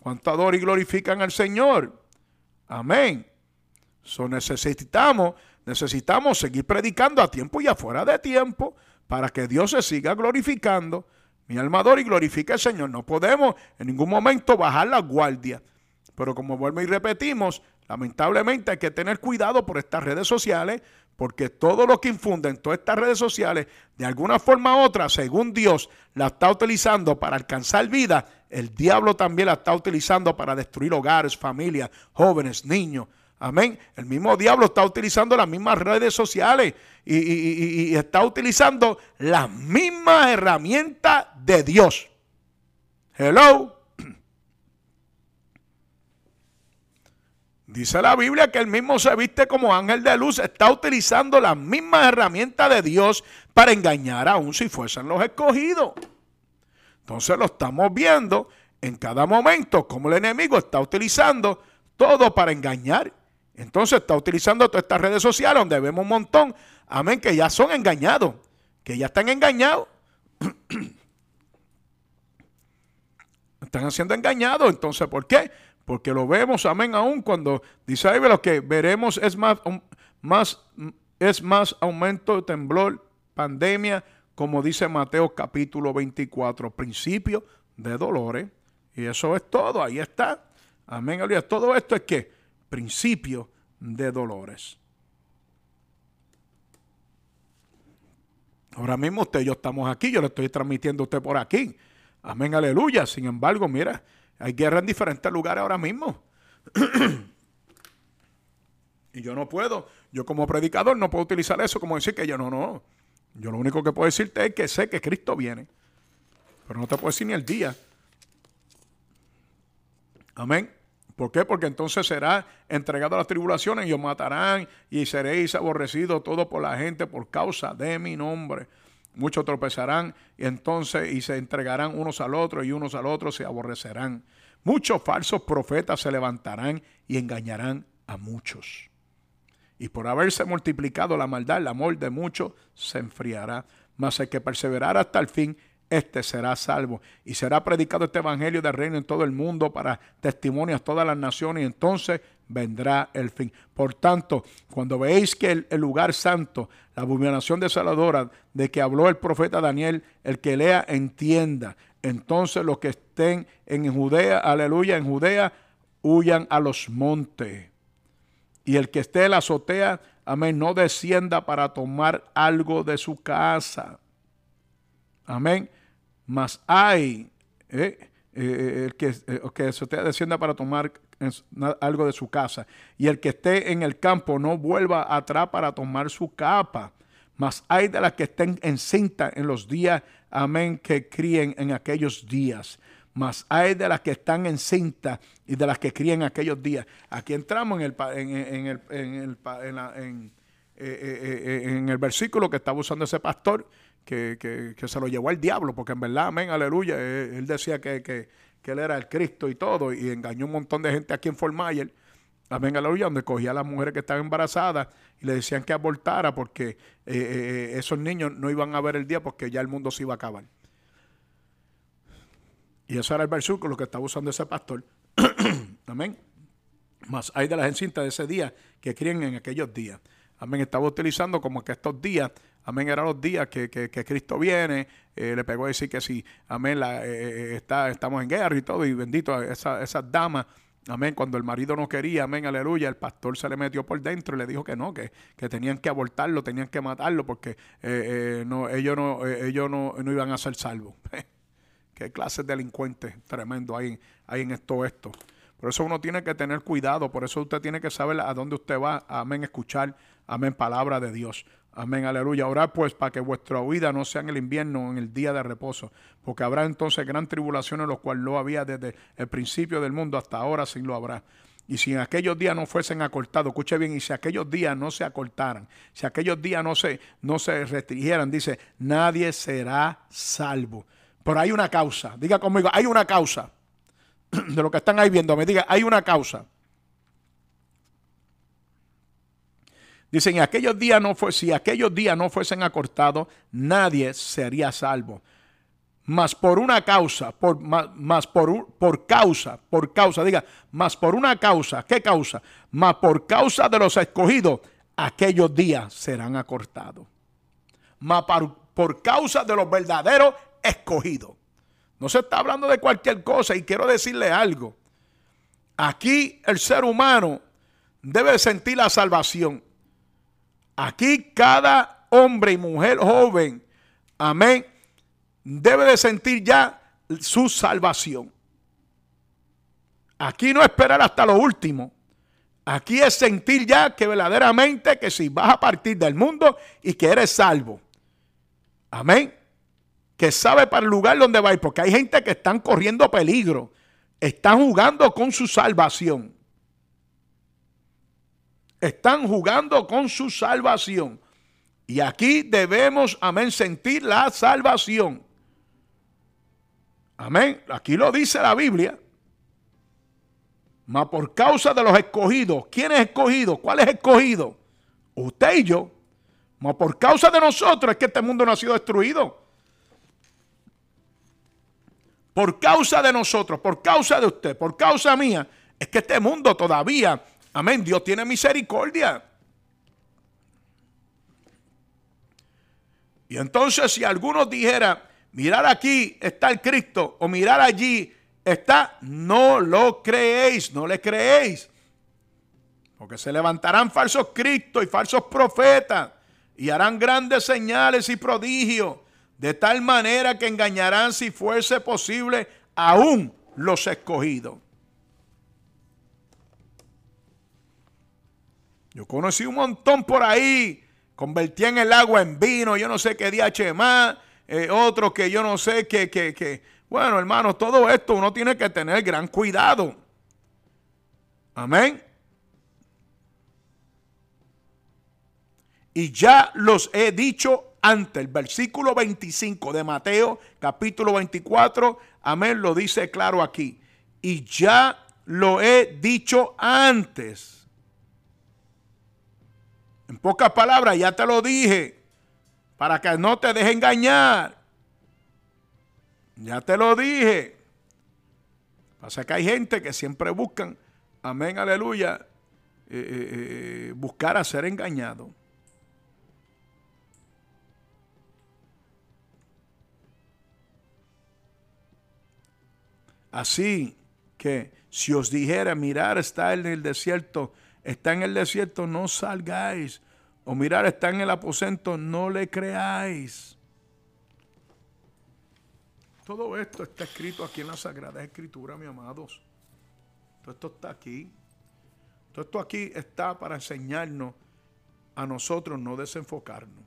¿Cuánto adoran y glorifican al Señor? Amén. So necesitamos, necesitamos seguir predicando a tiempo y afuera de tiempo para que Dios se siga glorificando. Mi alma adora y glorifica al Señor. No podemos en ningún momento bajar la guardia. Pero como vuelvo y repetimos, lamentablemente hay que tener cuidado por estas redes sociales, porque todo lo que infunden todas estas redes sociales, de alguna forma u otra, según Dios, la está utilizando para alcanzar vida, el diablo también la está utilizando para destruir hogares, familias, jóvenes, niños. Amén. El mismo diablo está utilizando las mismas redes sociales y, y está utilizando las mismas herramientas de Dios. Hello. Dice la Biblia que él mismo se viste como ángel de luz, está utilizando las mismas herramientas de Dios para engañar aún si fuesen los escogidos. Entonces lo estamos viendo en cada momento como el enemigo está utilizando todo para engañar. Entonces está utilizando todas estas redes sociales donde vemos un montón, amén, que ya son engañados, que ya están engañados. están haciendo engañados. Entonces, ¿por qué? Porque lo vemos, amén, aún cuando dice ahí lo que veremos es más, más, es más aumento de temblor, pandemia, como dice Mateo capítulo 24, principio de dolores. Y eso es todo, ahí está. Amén, aleluya. Todo esto es que principio de dolores. Ahora mismo usted y yo estamos aquí, yo le estoy transmitiendo a usted por aquí. Amén, aleluya. Sin embargo, mira, hay guerra en diferentes lugares ahora mismo. y yo no puedo, yo como predicador no puedo utilizar eso como decir que yo no, no. Yo lo único que puedo decirte es que sé que Cristo viene. Pero no te puedo decir ni el día. Amén. ¿Por qué? Porque entonces será entregado a las tribulaciones y os matarán y seréis aborrecidos todo por la gente por causa de mi nombre. Muchos tropezarán y entonces y se entregarán unos al otro y unos al otro se aborrecerán. Muchos falsos profetas se levantarán y engañarán a muchos. Y por haberse multiplicado la maldad, el amor de muchos se enfriará. Mas el que perseverará hasta el fin, este será salvo. Y será predicado este evangelio del reino en todo el mundo para testimonios a todas las naciones. Y entonces vendrá el fin. Por tanto, cuando veis que el, lugar santo, la abominación desoladora de que habló el profeta Daniel, el que lea entienda. Entonces los que estén en Judea, aleluya, en Judea, huyan a los montes. Y el que esté en la azotea, amén, no descienda para tomar algo de su casa. Amén. Mas hay eh, eh, el que, eh, se descienda para tomar algo de su casa. Y el que esté en el campo no vuelva atrás para tomar su capa. Mas hay de las que estén encinta en los días, amén, que críen en aquellos días. Mas hay de las que están encinta y de las que críen en aquellos días. Aquí entramos en el, el, en, en el versículo que estaba usando ese pastor que, se lo llevó al diablo, porque en verdad, amén, aleluya, él, decía que, que, él era el Cristo y todo, y engañó un montón de gente aquí en Fort Myers, amén, aleluya, donde cogía a las mujeres que estaban embarazadas y le decían que abortara porque eh, eh, esos niños no iban a ver el día porque ya el mundo se iba a acabar. Y eso era el versículo que estaba usando ese pastor. amén. Más hay de la encintas de ese día que crían en aquellos días. Amén. Estaba utilizando como que estos días Amén, eran los días que, Cristo viene. Eh, le pegó a decir que sí, amén, la, eh, eh, está, estamos en guerra y todo. Y bendito, esa, esas damas, amén, cuando el marido no quería, amén, aleluya, el pastor se le metió por dentro y le dijo que no, que, que tenían que abortarlo, tenían que matarlo porque no, ellos, no, ellos no, iban a ser salvos. Qué clase de delincuentes tremendo hay, hay en esto esto. Por eso uno tiene que tener cuidado, por eso usted tiene que saber a dónde usted va, amén, escuchar, amén, palabra de Dios. Amén, aleluya. Orad pues para que vuestra huida no sea en el invierno en el día de reposo, porque habrá entonces gran tribulación en los cuales no había desde el principio del mundo hasta ahora, sin lo habrá. Y si en aquellos días no fuesen acortados, escuche bien, y si aquellos días no se acortaran, si aquellos días no se, no se restringieran, dice, nadie será salvo. Pero hay una causa, diga conmigo, hay una causa. De lo que están ahí viendo, me diga, hay una causa. Dicen, aquellos días no fue, si aquellos días no fuesen acortados, nadie sería salvo. Mas por una causa, por, más, por, por causa, por causa, diga, más por una causa, ¿qué causa? Más por causa de los escogidos, aquellos días serán acortados. Más por, por causa de los verdaderos escogidos. No se está hablando de cualquier cosa y quiero decirle algo. Aquí el ser humano debe sentir la salvación. Aquí cada hombre y mujer joven, amén, debe de sentir ya su salvación. Aquí no esperar hasta lo último. Aquí es sentir ya que verdaderamente que si vas a partir del mundo y que eres salvo. Amén. Que sabe para el lugar donde va a ir. Porque hay gente que están corriendo peligro. Están jugando con su salvación están jugando con su salvación. Y aquí debemos, amén, sentir la salvación. Amén. Aquí lo dice la Biblia. Mas por causa de los escogidos. ¿Quién es escogido? ¿Cuál es escogido? Usted y yo. Mas por causa de nosotros es que este mundo no ha sido destruido. Por causa de nosotros, por causa de usted, por causa mía, es que este mundo todavía Amén. Dios tiene misericordia. Y entonces si alguno dijera, mirar aquí está el Cristo o mirar allí está, no lo creéis, no le creéis. Porque se levantarán falsos Cristos y falsos profetas y harán grandes señales y prodigios, de tal manera que engañarán si fuese posible aún los escogidos. Yo conocí un montón por ahí. Convertían el agua en vino, yo no sé qué DH más, eh, otro que yo no sé qué, que, que. Bueno, hermanos, todo esto uno tiene que tener gran cuidado. Amén. Y ya los he dicho antes, el versículo 25 de Mateo, capítulo 24, amén, lo dice claro aquí. Y ya lo he dicho antes. En pocas palabras, ya te lo dije, para que no te deje engañar. Ya te lo dije. Pasa que hay gente que siempre buscan, amén, aleluya, eh, eh, eh, buscar a ser engañado. Así que si os dijera, mirar, está en el desierto, está en el desierto, no salgáis. O mirar, está en el aposento, no le creáis. Todo esto está escrito aquí en la Sagrada Escritura, mis amados. Todo esto está aquí. Todo esto aquí está para enseñarnos a nosotros no desenfocarnos.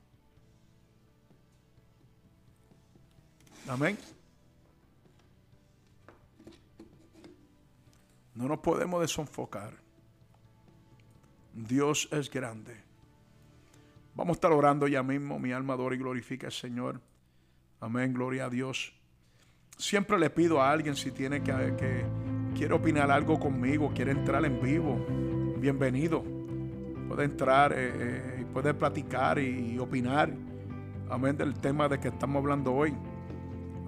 Amén. No nos podemos desenfocar. Dios es grande. Vamos a estar orando ya mismo. Mi alma adora y glorifica al Señor. Amén, gloria a Dios. Siempre le pido a alguien si tiene que, quiere opinar algo conmigo, quiere entrar en vivo, bienvenido. Puede entrar eh, eh, y puede platicar y, opinar. Amén, del tema de que estamos hablando hoy.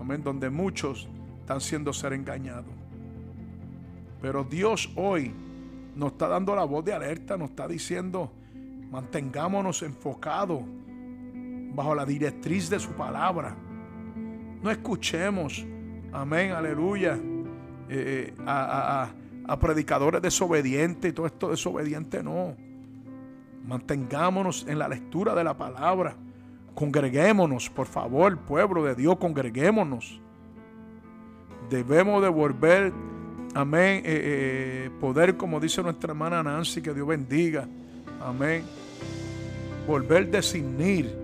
Amén, donde muchos están siendo ser engañados. Pero Dios hoy nos está dando la voz de alerta, nos está diciendo, mantengámonos enfocados bajo la directriz de su palabra. No escuchemos, amén, aleluya, eh, eh, a, predicadores desobedientes y todo esto desobediente, no. Mantengámonos en la lectura de la palabra. Congreguémonos, por favor, pueblo de Dios, congreguémonos. Debemos devolver, amén, eh, poder, como dice nuestra hermana Nancy, que Dios bendiga, amén. Volver a discernir,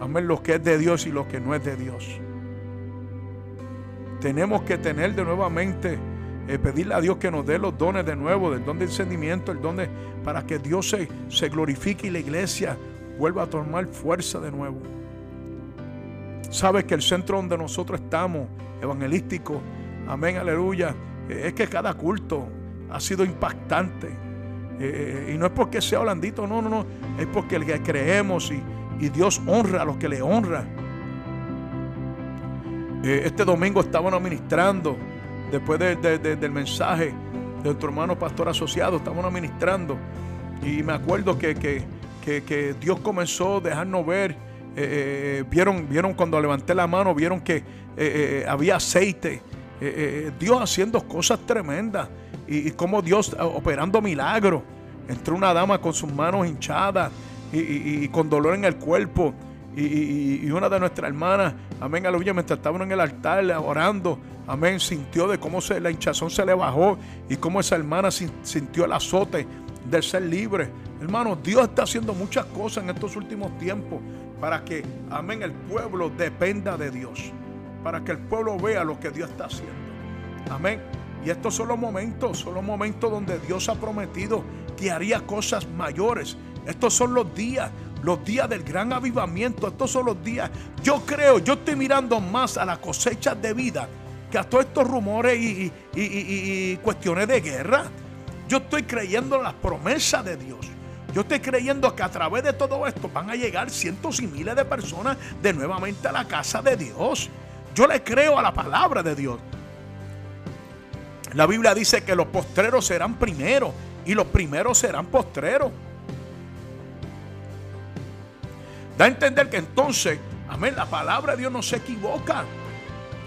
amén, lo que es de Dios y lo que no es de Dios. Tenemos que tener de nuevamente, eh, pedirle a Dios que nos dé los dones de nuevo, del don de encendimiento, el don de, para que Dios se, se glorifique y la iglesia vuelva a tomar fuerza de nuevo. Sabes que el centro donde nosotros estamos, evangelístico, amén, aleluya, eh, es que cada culto ha sido impactante. Eh, y no es porque sea holandito, no, no, no, es porque el que creemos y, Dios honra a los que le honran. Eh, este domingo estábamos ministrando, después del mensaje de nuestro hermano pastor asociado, estábamos ministrando. Y me acuerdo que, Dios comenzó a dejarnos ver. Eh, eh, vieron, vieron cuando levanté la mano, vieron que había aceite. Dios haciendo cosas tremendas. Y, como Dios operando milagros. Entró una dama con sus manos hinchadas y con dolor en el cuerpo. Y, una de nuestras hermanas, amén, aleluya, mientras estaban en el altar orando, amén, sintió de cómo se, la hinchazón se le bajó y cómo esa hermana sintió el azote del ser libre. Hermano, Dios está haciendo muchas cosas en estos últimos tiempos para que, amén, el pueblo dependa de Dios, para que el pueblo vea lo que Dios está haciendo. Amén. Y estos son los momentos, son los momentos donde Dios ha prometido que haría cosas mayores. Estos son los días los días del gran avivamiento, estos son los días. Yo creo, yo estoy mirando más a las cosechas de vida que a todos estos rumores y, cuestiones de guerra. Yo estoy creyendo en las promesas de Dios. Yo estoy creyendo que a través de todo esto van a llegar cientos y miles de personas de nuevamente a la casa de Dios. Yo le creo a la palabra de Dios. La Biblia dice que los postreros serán primeros y los primeros serán postreros. Da a entender que entonces, amén, la palabra de Dios no se equivoca.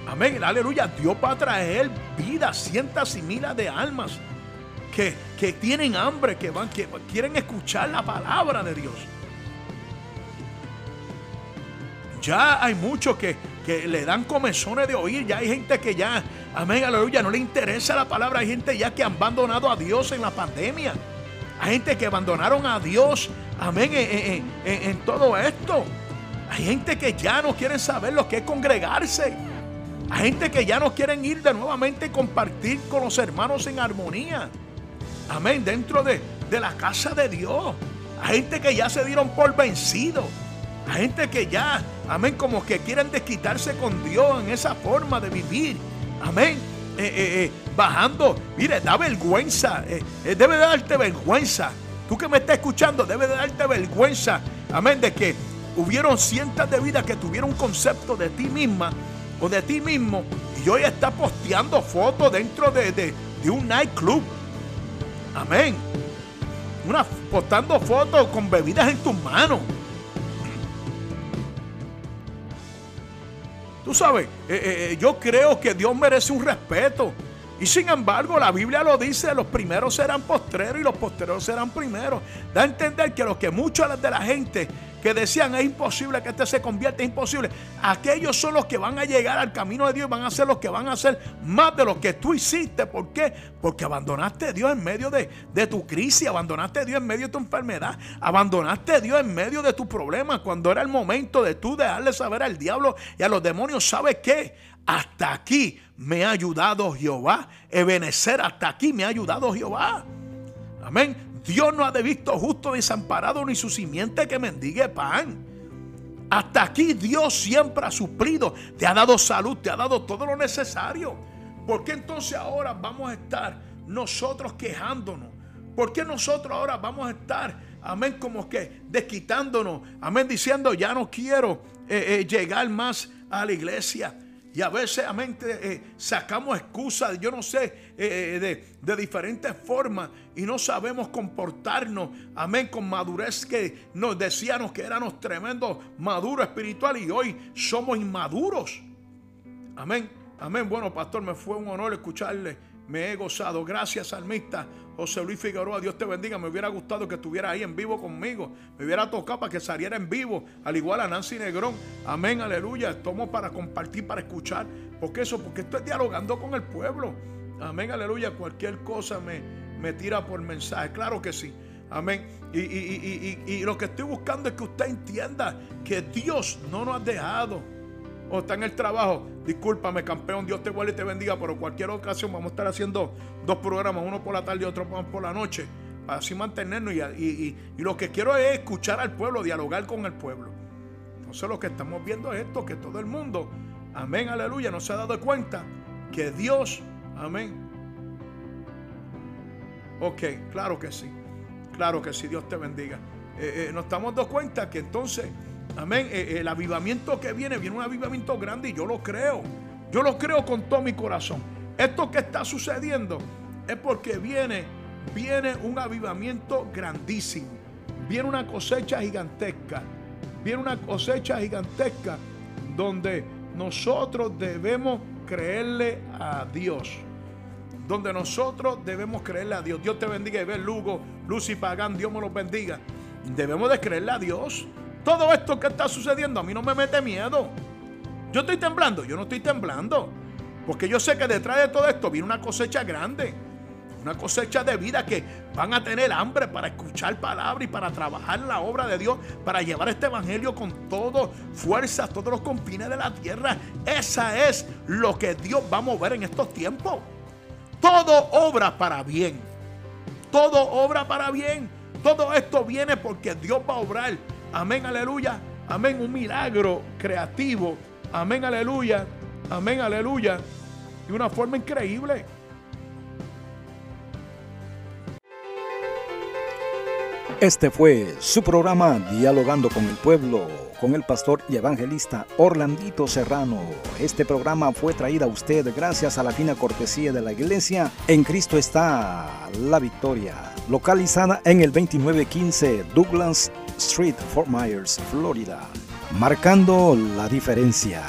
Amén, aleluya. Dios va a traer vida, cientos y miles de almas que, que tienen hambre, que, van, que quieren escuchar la palabra de Dios. Ya hay muchos que, que le dan comezones de oír. Ya hay gente que ya, amén, aleluya, no le interesa la palabra. Hay gente ya que ha abandonado a Dios en la pandemia. Hay gente que abandonaron a Dios amén, en, todo esto. Hay gente que ya no quiere saber lo que es congregarse. Hay gente que ya no quieren ir de nuevamente y compartir con los hermanos en armonía. Amén, dentro de, de la casa de Dios. Hay gente que ya se dieron por vencido. Hay gente que ya, amén, como que quieren desquitarse con Dios en esa forma de vivir. Amén. Eh, eh, eh, bajando, mire, da vergüenza, debe darte vergüenza Tú que me estás escuchando, debe de darte vergüenza. Amén. De que hubieron cientos de vidas que tuvieron un concepto de ti misma o de ti mismo. Y hoy está posteando fotos dentro de, de, un nightclub. Amén. Una, postando fotos con bebidas en tus manos. Tú sabes, eh, eh, eh, yo creo que Dios merece un respeto. Y sin embargo, la Biblia lo dice, los primeros serán postreros y los postreros serán primeros. Da a entender que lo que muchos de la gente que decían es imposible que este se convierta, es imposible. Aquellos son los que van a llegar al camino de Dios y van a ser los que van a hacer más de lo que tú hiciste. ¿Por qué? Porque abandonaste a Dios en medio de, de tu crisis, abandonaste a Dios en medio de tu enfermedad, abandonaste a Dios en medio de tus problemas. Cuando era el momento de tú dejarle saber al diablo y a los demonios, ¿sabes qué? hasta aquí me ha ayudado Jehová. Ebenecer, hasta aquí me ha ayudado Jehová. Amén. Dios no ha de visto justo desamparado ni su simiente que mendigue pan. Hasta aquí Dios siempre ha suplido, te ha dado salud, te ha dado todo lo necesario. ¿Por qué entonces ahora vamos a estar nosotros quejándonos? ¿Por qué nosotros ahora vamos a estar, amén, como que desquitándonos, amén, diciendo ya no quiero eh, eh, llegar más a la iglesia? Y a veces, amén, eh, sacamos excusas, yo no sé, de, de, diferentes formas y no sabemos comportarnos, amén, con madurez que nos decíamos que éramos tremendos maduros espirituales y hoy somos inmaduros. Amén, amén. Bueno, pastor, me fue un honor escucharle me he gozado. Gracias, salmista José Luis Figueroa. Dios te bendiga. Me hubiera gustado que estuviera ahí en vivo conmigo. Me hubiera tocado para que saliera en vivo, al igual a Nancy Negrón. Amén, aleluya. Estamos para compartir, para escuchar. Porque eso, porque estoy dialogando con el pueblo. Amén, aleluya. Cualquier cosa me, me tira por mensaje. Claro que sí. Amén. Y, y, lo que estoy buscando es que usted entienda que Dios no nos ha dejado o está en el trabajo, discúlpame, campeón, Dios te guarde y te bendiga, pero cualquier ocasión vamos a estar haciendo dos programas, uno por la tarde y otro por la noche, para así mantenernos. Y, lo que quiero es escuchar al pueblo, dialogar con el pueblo. Entonces lo que estamos viendo es esto, que todo el mundo, amén, aleluya, no se ha dado cuenta que Dios, amén. Ok, claro que sí, claro que sí, Dios te bendiga. Eh, eh, nos estamos dando cuenta que entonces Amén. Eh, el avivamiento que viene, viene un avivamiento grande y yo lo creo. Yo lo creo con todo mi corazón. Esto que está sucediendo es porque viene, viene un avivamiento grandísimo. Viene una cosecha gigantesca. Viene una cosecha gigantesca donde nosotros debemos creerle a Dios. Donde nosotros debemos creerle a Dios. Dios te bendiga y ve Lugo, Lucy Pagán, Dios me los bendiga. Debemos de creerle a Dios. Todo esto que está sucediendo a mí no me mete miedo. Yo estoy temblando, yo no estoy temblando. Porque yo sé que detrás de todo esto viene una cosecha grande. Una cosecha de vida que van a tener hambre para escuchar palabra y para trabajar la obra de Dios, para llevar este evangelio con todo fuerzas, todos los confines de la tierra. Esa es lo que Dios va a mover en estos tiempos. Todo obra para bien. Todo obra para bien. Todo esto viene porque Dios va a obrar Amén, aleluya. Amén, un milagro creativo. Amén, aleluya. Amén, aleluya. De una forma increíble.
Este fue su programa Dialogando con el Pueblo, con el pastor y evangelista Orlandito Serrano. Este programa fue traído a usted gracias a la fina cortesía de la iglesia. En Cristo está la victoria. Localizada en el 2915 Douglas Street, Fort Myers, Florida, marcando la diferencia.